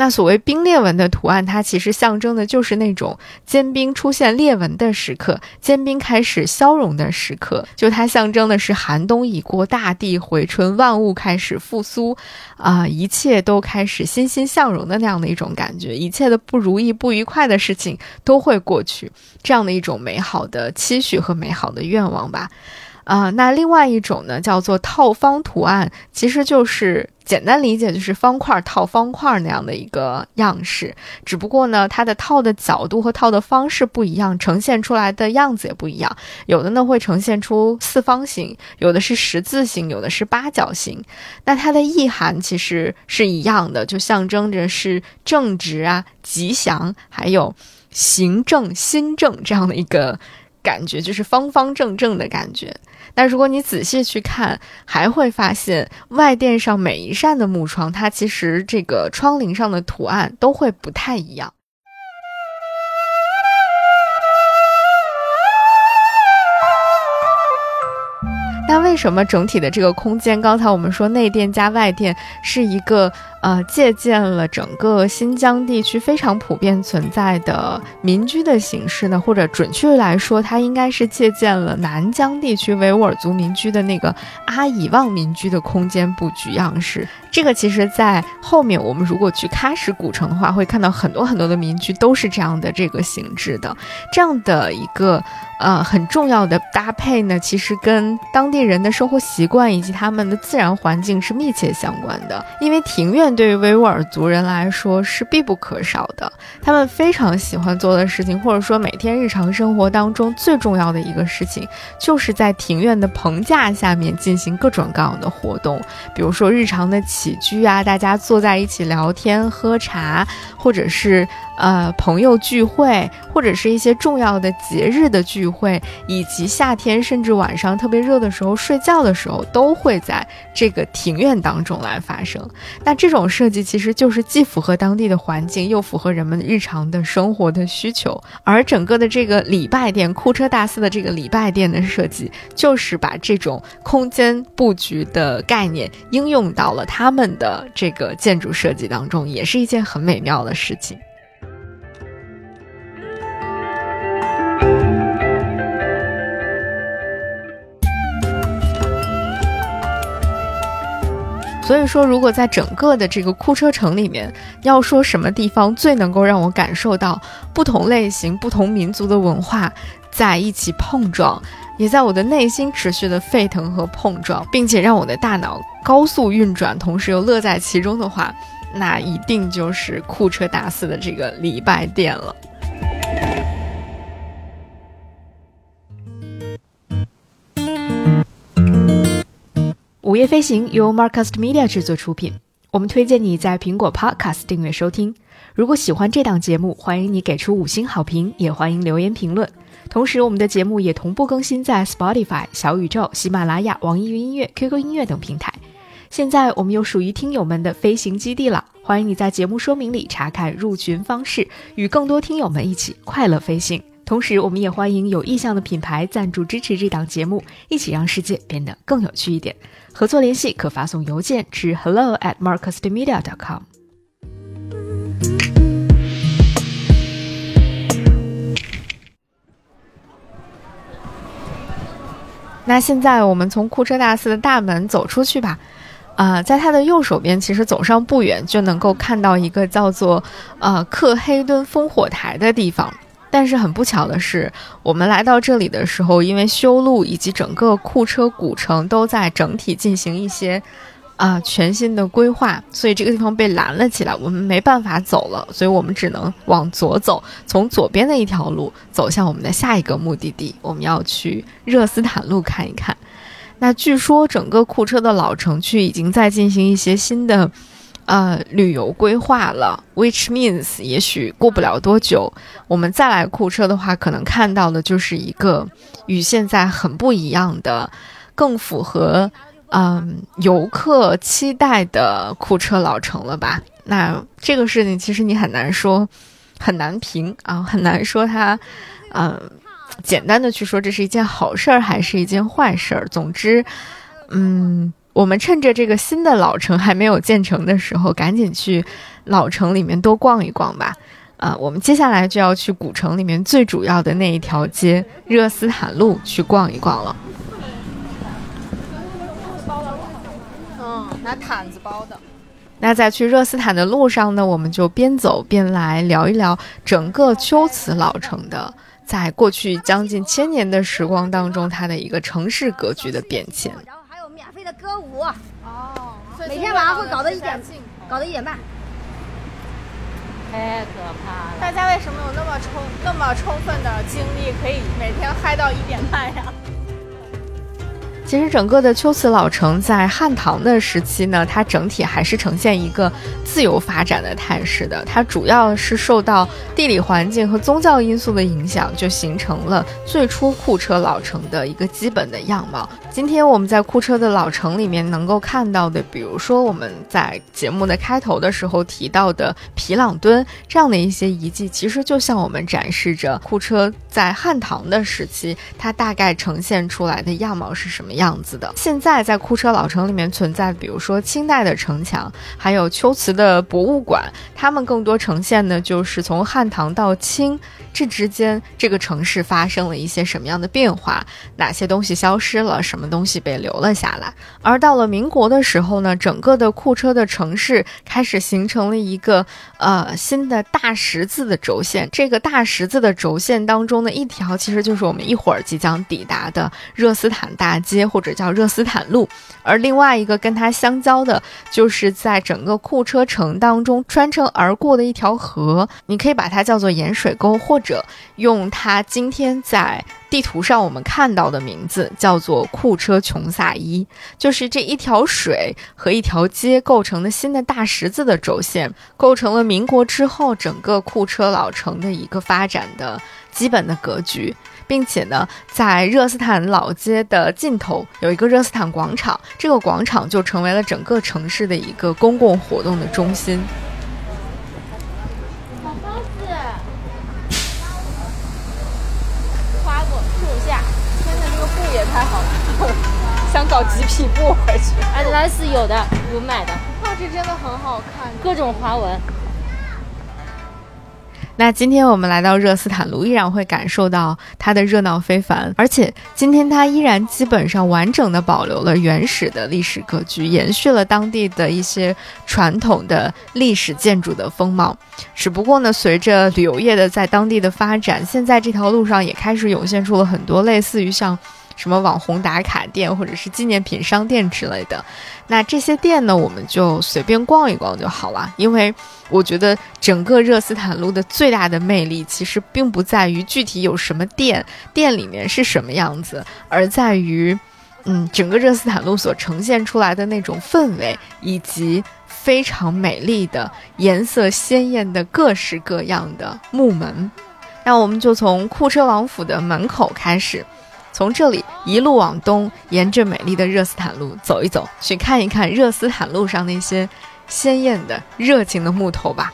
那所谓冰裂纹的图案，它其实象征的就是那种坚冰出现裂纹的时刻，坚冰开始消融的时刻。就它象征的是寒冬已过，大地回春，万物开始复苏，啊，一切都开始欣欣向荣的那样的一种感觉，一切的不如意、不愉快的事情都会过去，这样的一种美好的期许和美好的愿望吧。啊，那另外一种呢，叫做套方图案，其实就是简单理解就是方块套方块那样的一个样式，只不过呢，它的套的角度和套的方式不一样，呈现出来的样子也不一样。有的呢会呈现出四方形，有的是十字形，有的是八角形。那它的意涵其实是一样的，就象征着是正直啊、吉祥，还有行正心正这样的一个感觉，就是方方正正的感觉。但如果你仔细去看，还会发现外殿上每一扇的木窗，它其实这个窗棂上的图案都会不太一样。那为什么整体的这个空间，刚才我们说内殿加外殿是一个？呃，借鉴了整个新疆地区非常普遍存在的民居的形式呢，或者准确来说，它应该是借鉴了南疆地区维吾尔族民居的那个阿以旺民居的空间布局样式。这个其实，在后面我们如果去喀什古城的话，会看到很多很多的民居都是这样的这个形制的。这样的一个呃很重要的搭配呢，其实跟当地人的生活习惯以及他们的自然环境是密切相关的，因为庭院。对于维吾尔族人来说是必不可少的，他们非常喜欢做的事情，或者说每天日常生活当中最重要的一个事情，就是在庭院的棚架下面进行各种各样的活动，比如说日常的起居啊，大家坐在一起聊天喝茶，或者是。呃，朋友聚会，或者是一些重要的节日的聚会，以及夏天甚至晚上特别热的时候睡觉的时候，都会在这个庭院当中来发生。那这种设计其实就是既符合当地的环境，又符合人们日常的生活的需求。而整个的这个礼拜殿库车大寺的这个礼拜殿的设计，就是把这种空间布局的概念应用到了他们的这个建筑设计当中，也是一件很美妙的事情。所以说，如果在整个的这个库车城里面，要说什么地方最能够让我感受到不同类型、不同民族的文化在一起碰撞，也在我的内心持续的沸腾和碰撞，并且让我的大脑高速运转，同时又乐在其中的话，那一定就是库车大寺的这个礼拜殿了。午夜飞行由 Marcast Media 制作出品，我们推荐你在苹果 Podcast 订阅收听。如果喜欢这档节目，欢迎你给出五星好评，也欢迎留言评论。同时，我们的节目也同步更新在 Spotify、小宇宙、喜马拉雅、网易云音乐、QQ 音乐等平台。现在我们有属于听友们的飞行基地了，欢迎你在节目说明里查看入群方式，与更多听友们一起快乐飞行。同时，我们也欢迎有意向的品牌赞助支持这档节目，一起让世界变得更有趣一点。合作联系可发送邮件至 hello at marcusmedia dot com。那现在我们从库车大寺的大门走出去吧。啊，在它的右手边，其实走上不远就能够看到一个叫做呃克黑敦烽火台的地方。但是很不巧的是，我们来到这里的时候，因为修路以及整个库车古城都在整体进行一些啊全新的规划，所以这个地方被拦了起来，我们没办法走了，所以我们只能往左走，从左边的一条路走向我们的下一个目的地，我们要去热斯坦路看一看。那据说整个库车的老城区已经在进行一些新的。呃，旅游规划了，which means 也许过不了多久，我们再来库车的话，可能看到的就是一个与现在很不一样的，更符合嗯游客期待的库车老城了吧？那这个事情其实你很难说，很难评啊，很难说它，嗯，简单的去说这是一件好事儿还是一件坏事儿。总之，嗯。我们趁着这个新的老城还没有建成的时候，赶紧去老城里面多逛一逛吧。啊，我们接下来就要去古城里面最主要的那一条街热斯坦路去逛一逛了。嗯，拿毯子包的。那在去热斯坦的路上呢，我们就边走边来聊一聊整个秋瓷老城的，在过去将近千年的时光当中，它的一个城市格局的变迁。歌舞。哦。每天晚上会搞到一点，搞到一点半。太可怕了！大家为什么有那么充、那么充分的精力，可以每天嗨到一点半呀？其实整个的秋瓷老城在汉唐的时期呢，它整体还是呈现一个自由发展的态势的。它主要是受到地理环境和宗教因素的影响，就形成了最初库车老城的一个基本的样貌。今天我们在库车的老城里面能够看到的，比如说我们在节目的开头的时候提到的皮朗墩这样的一些遗迹，其实就向我们展示着库车在汉唐的时期它大概呈现出来的样貌是什么。样样子的。现在在库车老城里面存在，比如说清代的城墙，还有秋瓷的博物馆，它们更多呈现的就是从汉唐到清这之间，这个城市发生了一些什么样的变化，哪些东西消失了，什么东西被留了下来。而到了民国的时候呢，整个的库车的城市开始形成了一个呃新的大十字的轴线。这个大十字的轴线当中的一条，其实就是我们一会儿即将抵达的热斯坦大街。或者叫热斯坦路，而另外一个跟它相交的，就是在整个库车城当中穿城而过的一条河，你可以把它叫做盐水沟，或者用它今天在地图上我们看到的名字叫做库车琼萨伊，就是这一条水和一条街构成的新的大十字的轴线，构成了民国之后整个库车老城的一个发展的基本的格局。并且呢，在热斯坦老街的尽头有一个热斯坦广场，这个广场就成为了整个城市的一个公共活动的中心。好包子，花果树下，天哪，这个布也太好了，想搞几匹布回去。哎，来是有的，有买的。哇，这真的很好看，各种花纹。那今天我们来到热斯坦路，依然会感受到它的热闹非凡，而且今天它依然基本上完整的保留了原始的历史格局，延续了当地的一些传统的历史建筑的风貌。只不过呢，随着旅游业的在当地的发展，现在这条路上也开始涌现出了很多类似于像。什么网红打卡店或者是纪念品商店之类的，那这些店呢，我们就随便逛一逛就好了。因为我觉得整个热斯坦路的最大的魅力，其实并不在于具体有什么店，店里面是什么样子，而在于，嗯，整个热斯坦路所呈现出来的那种氛围，以及非常美丽的、颜色鲜艳的各式各样的木门。那我们就从库车王府的门口开始。从这里一路往东，沿着美丽的热斯坦路走一走，去看一看热斯坦路上那些鲜艳的、热情的木头吧。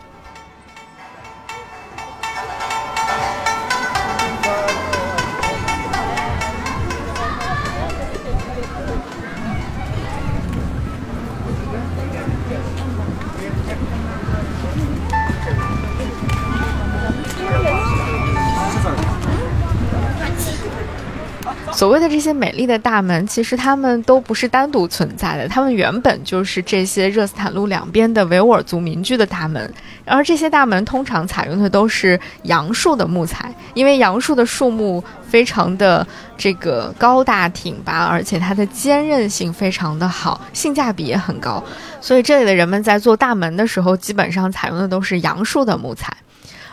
所谓的这些美丽的大门，其实它们都不是单独存在的，它们原本就是这些热斯坦路两边的维吾尔族民居的大门。而这些大门通常采用的都是杨树的木材，因为杨树的树木非常的这个高大挺拔，而且它的坚韧性非常的好，性价比也很高。所以这里的人们在做大门的时候，基本上采用的都是杨树的木材。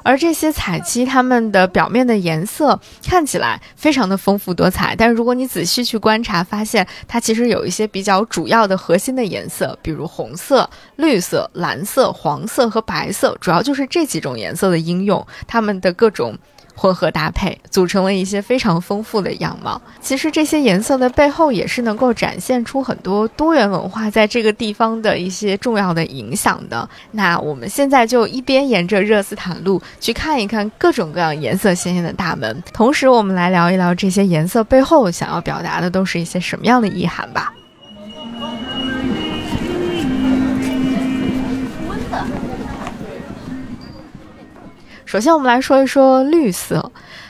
而这些彩漆，它们的表面的颜色看起来非常的丰富多彩，但是如果你仔细去观察，发现它其实有一些比较主要的核心的颜色，比如红色、绿色、蓝色、黄色和白色，主要就是这几种颜色的应用，它们的各种。混合搭配组成了一些非常丰富的样貌。其实这些颜色的背后也是能够展现出很多多元文化在这个地方的一些重要的影响的。那我们现在就一边沿着热斯坦路去看一看各种各样颜色鲜艳的大门，同时我们来聊一聊这些颜色背后想要表达的都是一些什么样的意涵吧。首先，我们来说一说绿色。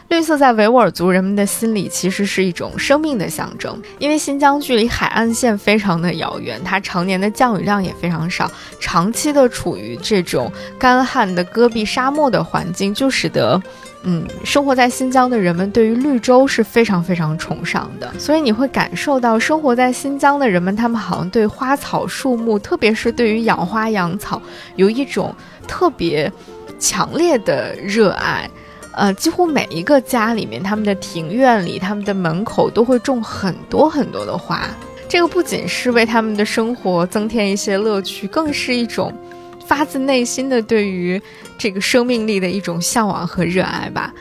绿色在维吾尔族人们的心里其实是一种生命的象征，因为新疆距离海岸线非常的遥远，它常年的降雨量也非常少，长期的处于这种干旱的戈壁沙漠的环境，就使得，嗯，生活在新疆的人们对于绿洲是非常非常崇尚的。所以你会感受到生活在新疆的人们，他们好像对花草树木，特别是对于养花养草，有一种特别强烈的热爱。呃，几乎每一个家里面，他们的庭院里，他们的门口都会种很多很多的花。这个不仅是为他们的生活增添一些乐趣，更是一种发自内心的对于这个生命力的一种向往和热爱吧。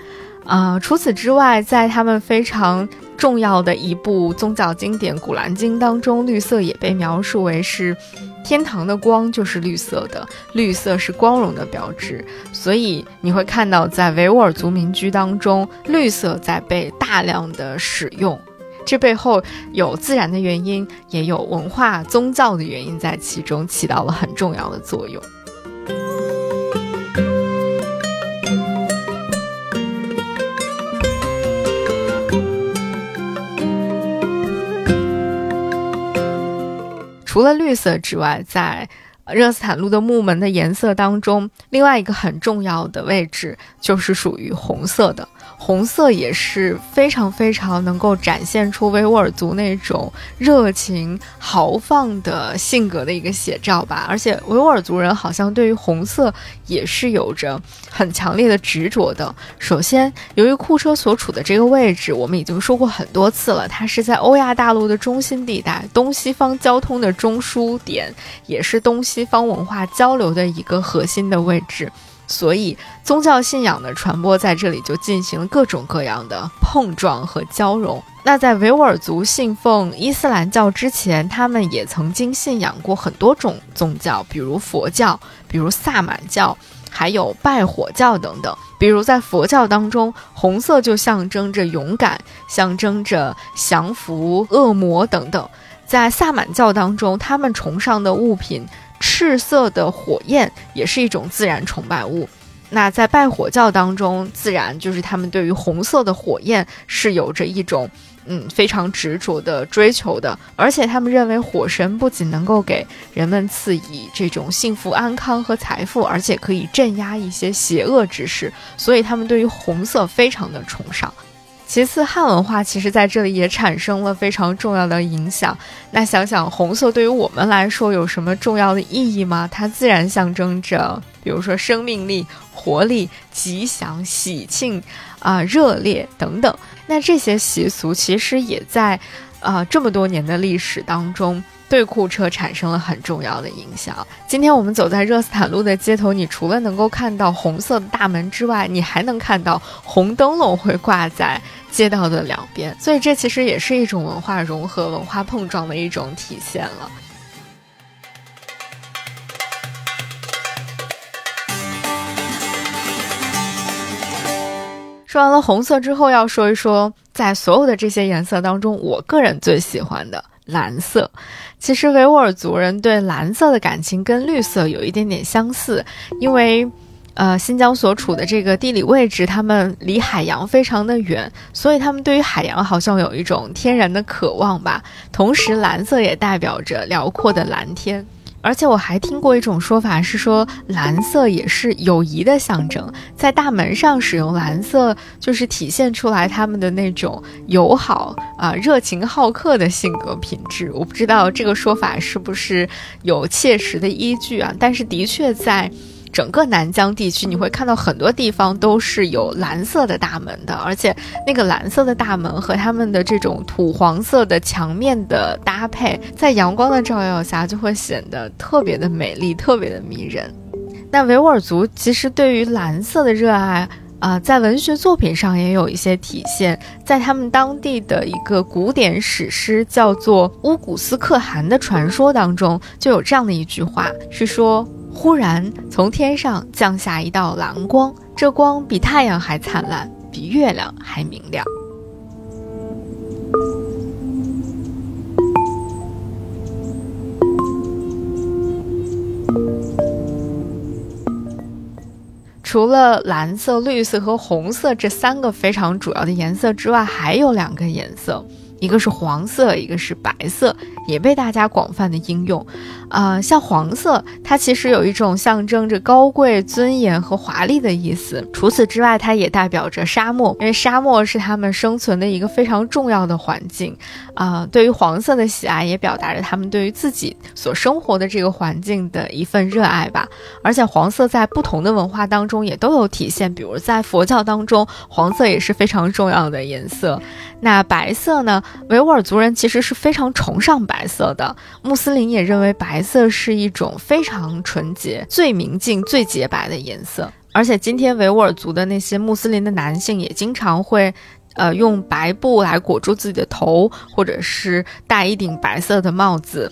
啊，除此之外，在他们非常重要的一部宗教经典《古兰经》当中，绿色也被描述为是。天堂的光就是绿色的，绿色是光荣的标志，所以你会看到在维吾尔族民居当中，绿色在被大量的使用。这背后有自然的原因，也有文化宗教的原因在其中，起到了很重要的作用。除了绿色之外，在热斯坦路的木门的颜色当中，另外一个很重要的位置就是属于红色的。红色也是非常非常能够展现出维吾尔族那种热情豪放的性格的一个写照吧。而且维吾尔族人好像对于红色也是有着很强烈的执着的。首先，由于库车所处的这个位置，我们已经说过很多次了，它是在欧亚大陆的中心地带，东西方交通的中枢点，也是东西方文化交流的一个核心的位置。所以，宗教信仰的传播在这里就进行了各种各样的碰撞和交融。那在维吾尔族信奉伊斯兰教之前，他们也曾经信仰过很多种宗教，比如佛教，比如萨满教，还有拜火教等等。比如在佛教当中，红色就象征着勇敢，象征着降服恶魔等等。在萨满教当中，他们崇尚的物品。赤色的火焰也是一种自然崇拜物。那在拜火教当中，自然就是他们对于红色的火焰是有着一种嗯非常执着的追求的。而且他们认为火神不仅能够给人们赐以这种幸福安康和财富，而且可以镇压一些邪恶之事。所以他们对于红色非常的崇尚。其次，汉文化其实在这里也产生了非常重要的影响。那想想红色对于我们来说有什么重要的意义吗？它自然象征着，比如说生命力、活力、吉祥、喜庆啊、热烈等等。那这些习俗其实也在，啊这么多年的历史当中。对库车产生了很重要的影响。今天我们走在热斯坦路的街头，你除了能够看到红色的大门之外，你还能看到红灯笼会挂在街道的两边，所以这其实也是一种文化融合、文化碰撞的一种体现了。说完了红色之后，要说一说在所有的这些颜色当中，我个人最喜欢的。蓝色，其实维吾尔族人对蓝色的感情跟绿色有一点点相似，因为，呃，新疆所处的这个地理位置，他们离海洋非常的远，所以他们对于海洋好像有一种天然的渴望吧。同时，蓝色也代表着辽阔的蓝天。而且我还听过一种说法，是说蓝色也是友谊的象征，在大门上使用蓝色，就是体现出来他们的那种友好啊、热情好客的性格品质。我不知道这个说法是不是有切实的依据啊，但是的确在。整个南疆地区，你会看到很多地方都是有蓝色的大门的，而且那个蓝色的大门和他们的这种土黄色的墙面的搭配，在阳光的照耀下，就会显得特别的美丽，特别的迷人。那维吾尔族其实对于蓝色的热爱啊，在文学作品上也有一些体现，在他们当地的一个古典史诗叫做《乌古斯可汗的传说》当中，就有这样的一句话，是说。忽然，从天上降下一道蓝光，这光比太阳还灿烂，比月亮还明亮。除了蓝色、绿色和红色这三个非常主要的颜色之外，还有两个颜色。一个是黄色，一个是白色，也被大家广泛的应用。啊，像黄色，它其实有一种象征着高贵、尊严和华丽的意思。除此之外，它也代表着沙漠，因为沙漠是他们生存的一个非常重要的环境。啊，对于黄色的喜爱，也表达着他们对于自己所生活的这个环境的一份热爱吧。而且，黄色在不同的文化当中也都有体现，比如在佛教当中，黄色也是非常重要的颜色。那白色呢？维吾尔族人其实是非常崇尚白色的，穆斯林也认为白白色是一种非常纯洁、最明净、最洁白的颜色。而且今天维吾尔族的那些穆斯林的男性也经常会，呃，用白布来裹住自己的头，或者是戴一顶白色的帽子。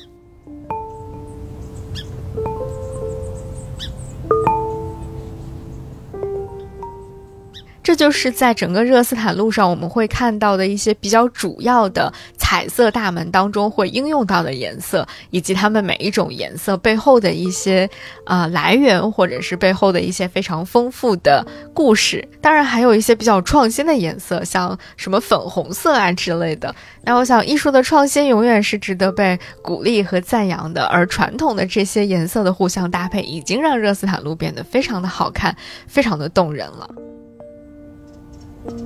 这就是在整个热斯坦路上我们会看到的一些比较主要的彩色大门当中会应用到的颜色，以及它们每一种颜色背后的一些呃来源，或者是背后的一些非常丰富的故事。当然，还有一些比较创新的颜色，像什么粉红色啊之类的。那我想，艺术的创新永远是值得被鼓励和赞扬的。而传统的这些颜色的互相搭配，已经让热斯坦路变得非常的好看，非常的动人了。十个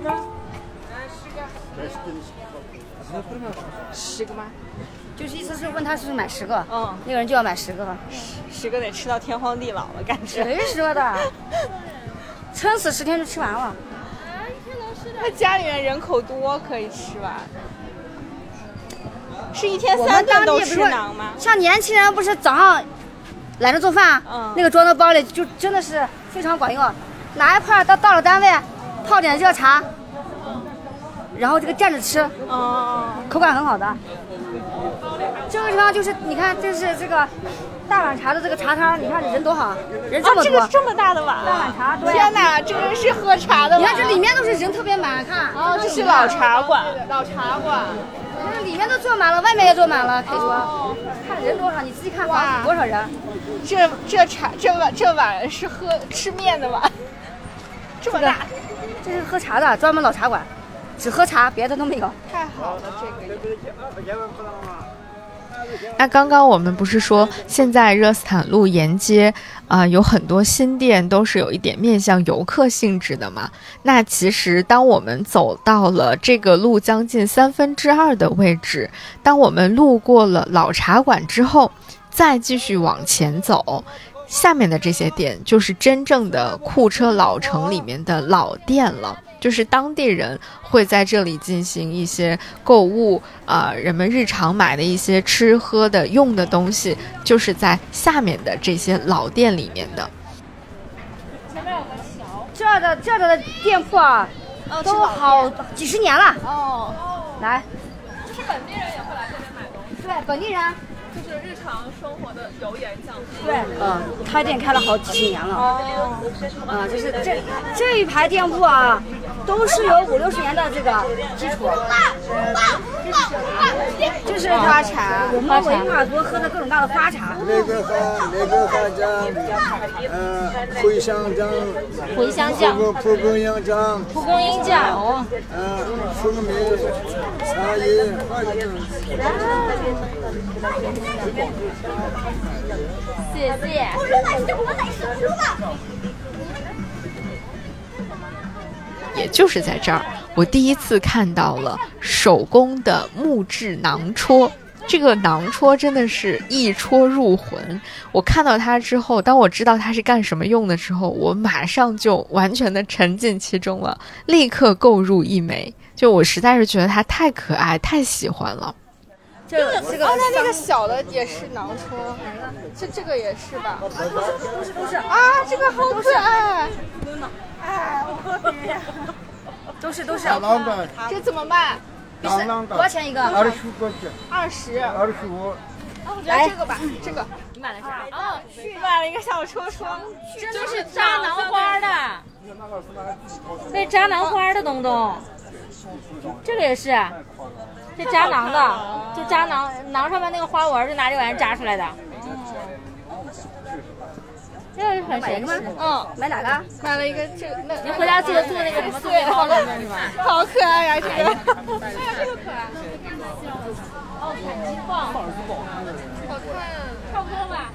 吗？十个。十个吗？就是意思是问他是买十个，嗯，那个人就要买十个，十十个得吃到天荒地老了，感觉。谁说的？撑死十天就吃完了。他家里面人口多，可以吃吧。是一天三顿都吃馕吗？像年轻人不是早上懒得做饭，那个装到包里就真的是非常管用。拿一块到到了单位，泡点热茶，然后这个蘸着吃，口感很好的。这个地方就是你看，这是这个。大碗茶的这个茶摊，你看人多好，人这么多。这个这么大的碗，大碗茶。天哪，这个是喝茶的。你看这里面都是人特别满，看。哦，这是老茶馆。老茶馆。这里面都坐满了，外面也坐满了，可以说。看人多少，你自己看，房多少人。这这茶这碗这碗是喝吃面的碗，这么大。这是喝茶的，专门老茶馆，只喝茶，别的都没有。太好了，这个。那刚刚我们不是说，现在热斯坦路沿街啊有很多新店，都是有一点面向游客性质的嘛？那其实当我们走到了这个路将近三分之二的位置，当我们路过了老茶馆之后，再继续往前走。下面的这些店就是真正的库车老城里面的老店了，就是当地人会在这里进行一些购物，啊，人们日常买的一些吃喝的用的东西，就是在下面的这些老店里面的。前面有个桥，这儿的这儿的店铺啊，都好几十年了。哦，来，就是本地人也会来这边买东西。对，本地人。就是日常生活的油盐酱醋。对，嗯，开店开了好几十年了。哦。啊，就是这这一排店铺啊，都是有五六十年的这个基础。这是花茶，我们维吾尔族喝的各种各样的花茶。那个花，那个花酱，嗯，茴香酱。茴香酱。蒲公英酱。蒲公英酱。哦。嗯，蜂蜜，茶叶，花酱。谢谢。也就是在这儿，我第一次看到了手工的木质囊戳。这个囊戳真的是一戳入魂。我看到它之后，当我知道它是干什么用的时候，我马上就完全的沉浸其中了，立刻购入一枚。就我实在是觉得它太可爱，太喜欢了。这个这个哦，那那个小的也是囊充，这这个也是吧？都是都是都是啊，这个好可爱！哎，我的天！都是都是。这怎么卖？多少钱一个？二十块钱。二十。二十五。那我觉得这个吧，这个。你买的啥？哦，买了一个小车窗，就是扎囊花的。那扎囊花的东东，这个也是，这扎囊的，就扎囊囊上面那个花纹就拿这玩意扎出来的。这个很神奇。嗯，买哪个？买了一个这，那你回家做做那个什么碎包的是吧？好可爱呀，这个。哎呀，这个可爱。哦，反击棒。好看，差不多吧。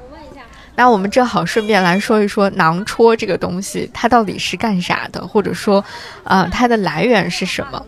我问一下。那我们正好顺便来说一说囊戳这个东西，它到底是干啥的，或者说，呃，它的来源是什么？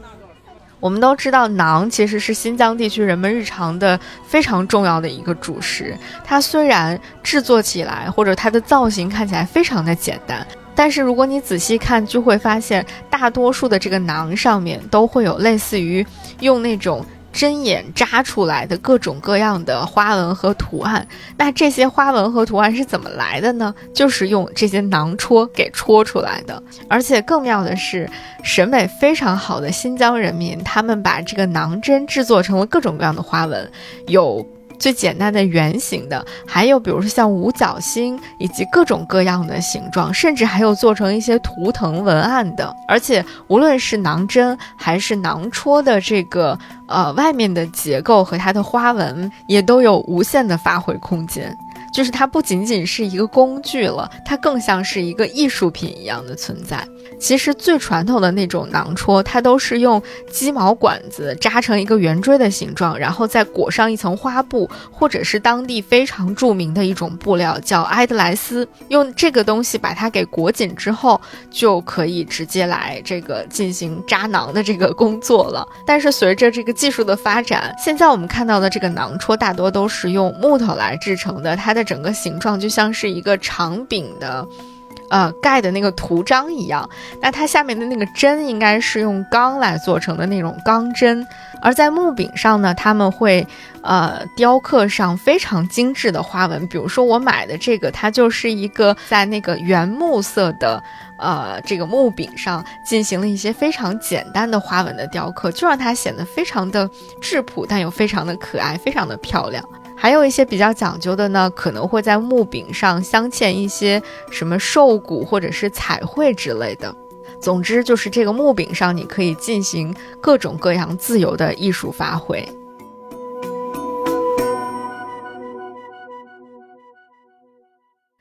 我们都知道，馕其实是新疆地区人们日常的非常重要的一个主食。它虽然制作起来或者它的造型看起来非常的简单，但是如果你仔细看，就会发现大多数的这个馕上面都会有类似于用那种。针眼扎出来的各种各样的花纹和图案，那这些花纹和图案是怎么来的呢？就是用这些囊戳给戳出来的。而且更妙的是，审美非常好的新疆人民，他们把这个囊针制作成了各种各样的花纹，有。最简单的圆形的，还有比如说像五角星，以及各种各样的形状，甚至还有做成一些图腾文案的。而且无论是囊针还是囊戳的这个呃外面的结构和它的花纹，也都有无限的发挥空间。就是它不仅仅是一个工具了，它更像是一个艺术品一样的存在。其实最传统的那种囊戳，它都是用鸡毛管子扎成一个圆锥的形状，然后再裹上一层花布，或者是当地非常著名的一种布料，叫埃德莱斯。用这个东西把它给裹紧之后，就可以直接来这个进行扎囊的这个工作了。但是随着这个技术的发展，现在我们看到的这个囊戳大多都是用木头来制成的，它的整个形状就像是一个长柄的。呃，盖的那个图章一样，那它下面的那个针应该是用钢来做成的那种钢针，而在木柄上呢，他们会呃雕刻上非常精致的花纹。比如说我买的这个，它就是一个在那个原木色的呃这个木柄上进行了一些非常简单的花纹的雕刻，就让它显得非常的质朴，但又非常的可爱，非常的漂亮。还有一些比较讲究的呢，可能会在木柄上镶嵌一些什么兽骨或者是彩绘之类的。总之，就是这个木柄上你可以进行各种各样自由的艺术发挥。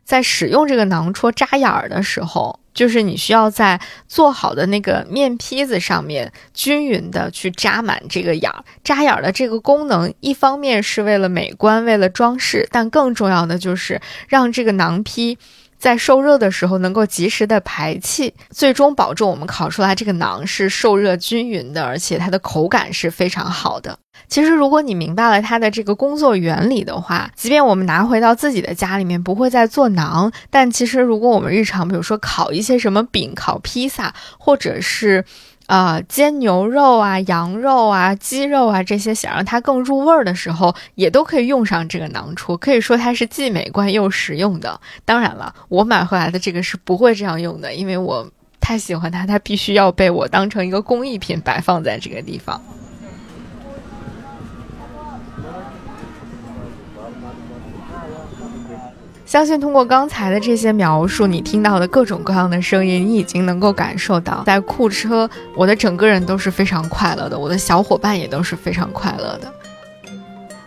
在使用这个囊戳扎眼儿的时候。就是你需要在做好的那个面坯子上面均匀的去扎满这个眼儿。扎眼儿的这个功能，一方面是为了美观，为了装饰，但更重要的就是让这个囊坯。在受热的时候能够及时的排气，最终保证我们烤出来这个馕是受热均匀的，而且它的口感是非常好的。其实，如果你明白了它的这个工作原理的话，即便我们拿回到自己的家里面不会再做馕，但其实如果我们日常比如说烤一些什么饼、烤披萨，或者是。啊，煎牛肉啊、羊肉啊、鸡肉啊这些，想让它更入味儿的时候，也都可以用上这个囊戳。可以说它是既美观又实用的。当然了，我买回来的这个是不会这样用的，因为我太喜欢它，它必须要被我当成一个工艺品摆放在这个地方。相信通过刚才的这些描述，你听到的各种各样的声音，你已经能够感受到，在库车，我的整个人都是非常快乐的，我的小伙伴也都是非常快乐的。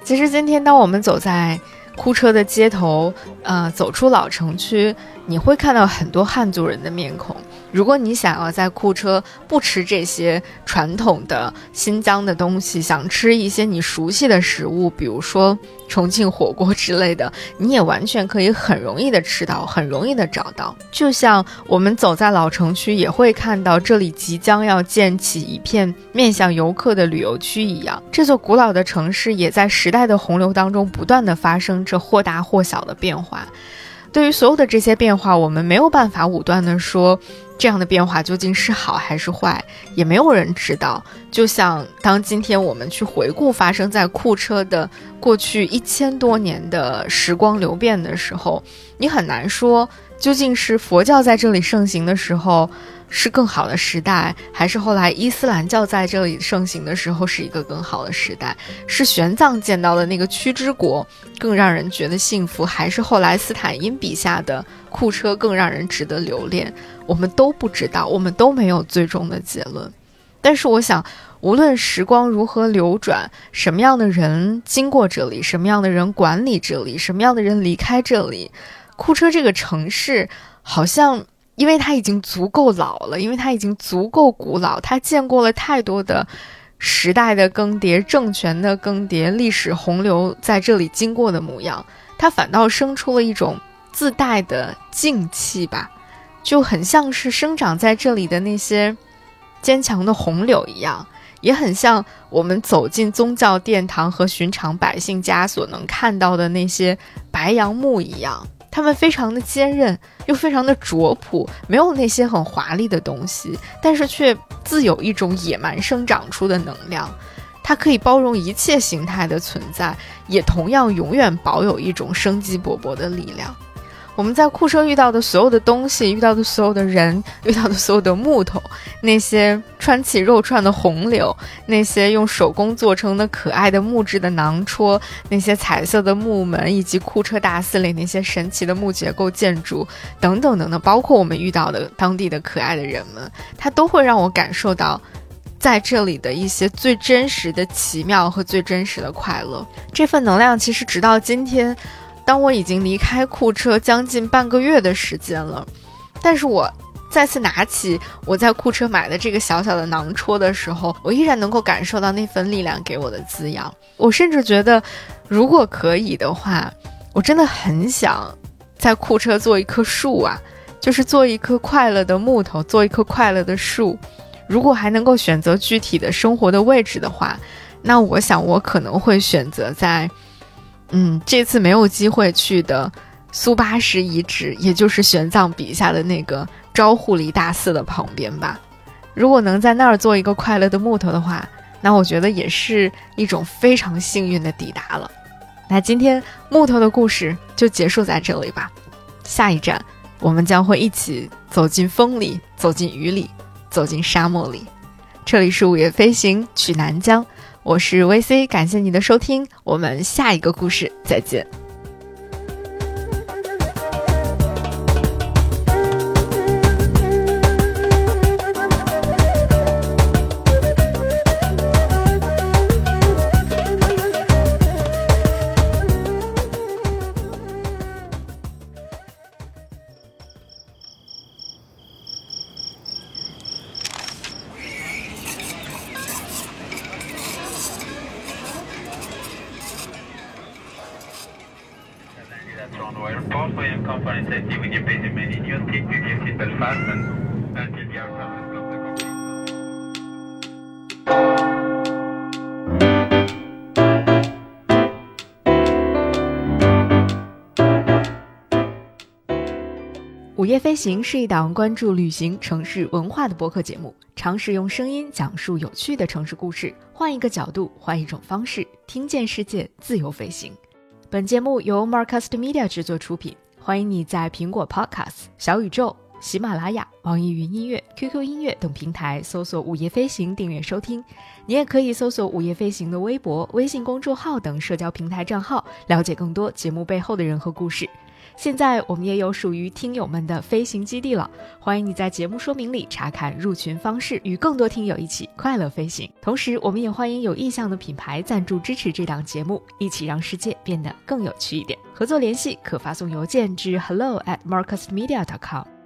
其实今天，当我们走在库车的街头，呃，走出老城区，你会看到很多汉族人的面孔。如果你想要在库车不吃这些传统的新疆的东西，想吃一些你熟悉的食物，比如说重庆火锅之类的，你也完全可以很容易的吃到，很容易的找到。就像我们走在老城区，也会看到这里即将要建起一片面向游客的旅游区一样。这座古老的城市也在时代的洪流当中不断的发生着或大或小的变化。对于所有的这些变化，我们没有办法武断地说。这样的变化究竟是好还是坏，也没有人知道。就像当今天我们去回顾发生在库车的过去一千多年的时光流变的时候，你很难说究竟是佛教在这里盛行的时候是更好的时代，还是后来伊斯兰教在这里盛行的时候是一个更好的时代，是玄奘见到的那个屈之国更让人觉得幸福，还是后来斯坦因笔下的。库车更让人值得留恋？我们都不知道，我们都没有最终的结论。但是我想，无论时光如何流转，什么样的人经过这里，什么样的人管理这里，什么样的人离开这里，库车这个城市，好像因为它已经足够老了，因为它已经足够古老，它见过了太多的时代的更迭、政权的更迭、历史洪流在这里经过的模样，它反倒生出了一种自带的静气吧，就很像是生长在这里的那些。坚强的红柳一样，也很像我们走进宗教殿堂和寻常百姓家所能看到的那些白杨木一样。它们非常的坚韧，又非常的拙朴，没有那些很华丽的东西，但是却自有一种野蛮生长出的能量。它可以包容一切形态的存在，也同样永远保有一种生机勃勃的力量。我们在库车遇到的所有的东西，遇到的所有的人，遇到的所有的木头，那些穿起肉串的红柳，那些用手工做成的可爱的木质的囊戳，那些彩色的木门，以及库车大寺里那些神奇的木结构建筑，等等等等，包括我们遇到的当地的可爱的人们，它都会让我感受到在这里的一些最真实的奇妙和最真实的快乐。这份能量其实直到今天。当我已经离开库车将近半个月的时间了，但是我再次拿起我在库车买的这个小小的囊戳的时候，我依然能够感受到那份力量给我的滋养。我甚至觉得，如果可以的话，我真的很想在库车做一棵树啊，就是做一棵快乐的木头，做一棵快乐的树。如果还能够选择具体的生活的位置的话，那我想我可能会选择在。嗯，这次没有机会去的苏巴什遗址，也就是玄奘笔下的那个昭护离大寺的旁边吧。如果能在那儿做一个快乐的木头的话，那我觉得也是一种非常幸运的抵达了。那今天木头的故事就结束在这里吧。下一站，我们将会一起走进风里，走进雨里，走进沙漠里。这里是午夜飞行，去南疆。我是 VC，感谢你的收听，我们下一个故事再见。行是一档关注旅行、城市文化的播客节目，尝试用声音讲述有趣的城市故事，换一个角度，换一种方式，听见世界，自由飞行。本节目由 Marcast Media 制作出品，欢迎你在苹果 Podcast、小宇宙、喜马拉雅、网易云音乐、QQ 音乐等平台搜索“午夜飞行”订阅收听。你也可以搜索“午夜飞行”的微博、微信公众号等社交平台账号，了解更多节目背后的人和故事。现在我们也有属于听友们的飞行基地了，欢迎你在节目说明里查看入群方式，与更多听友一起快乐飞行。同时，我们也欢迎有意向的品牌赞助支持这档节目，一起让世界变得更有趣一点。合作联系可发送邮件至 hello at marcusmedia.com。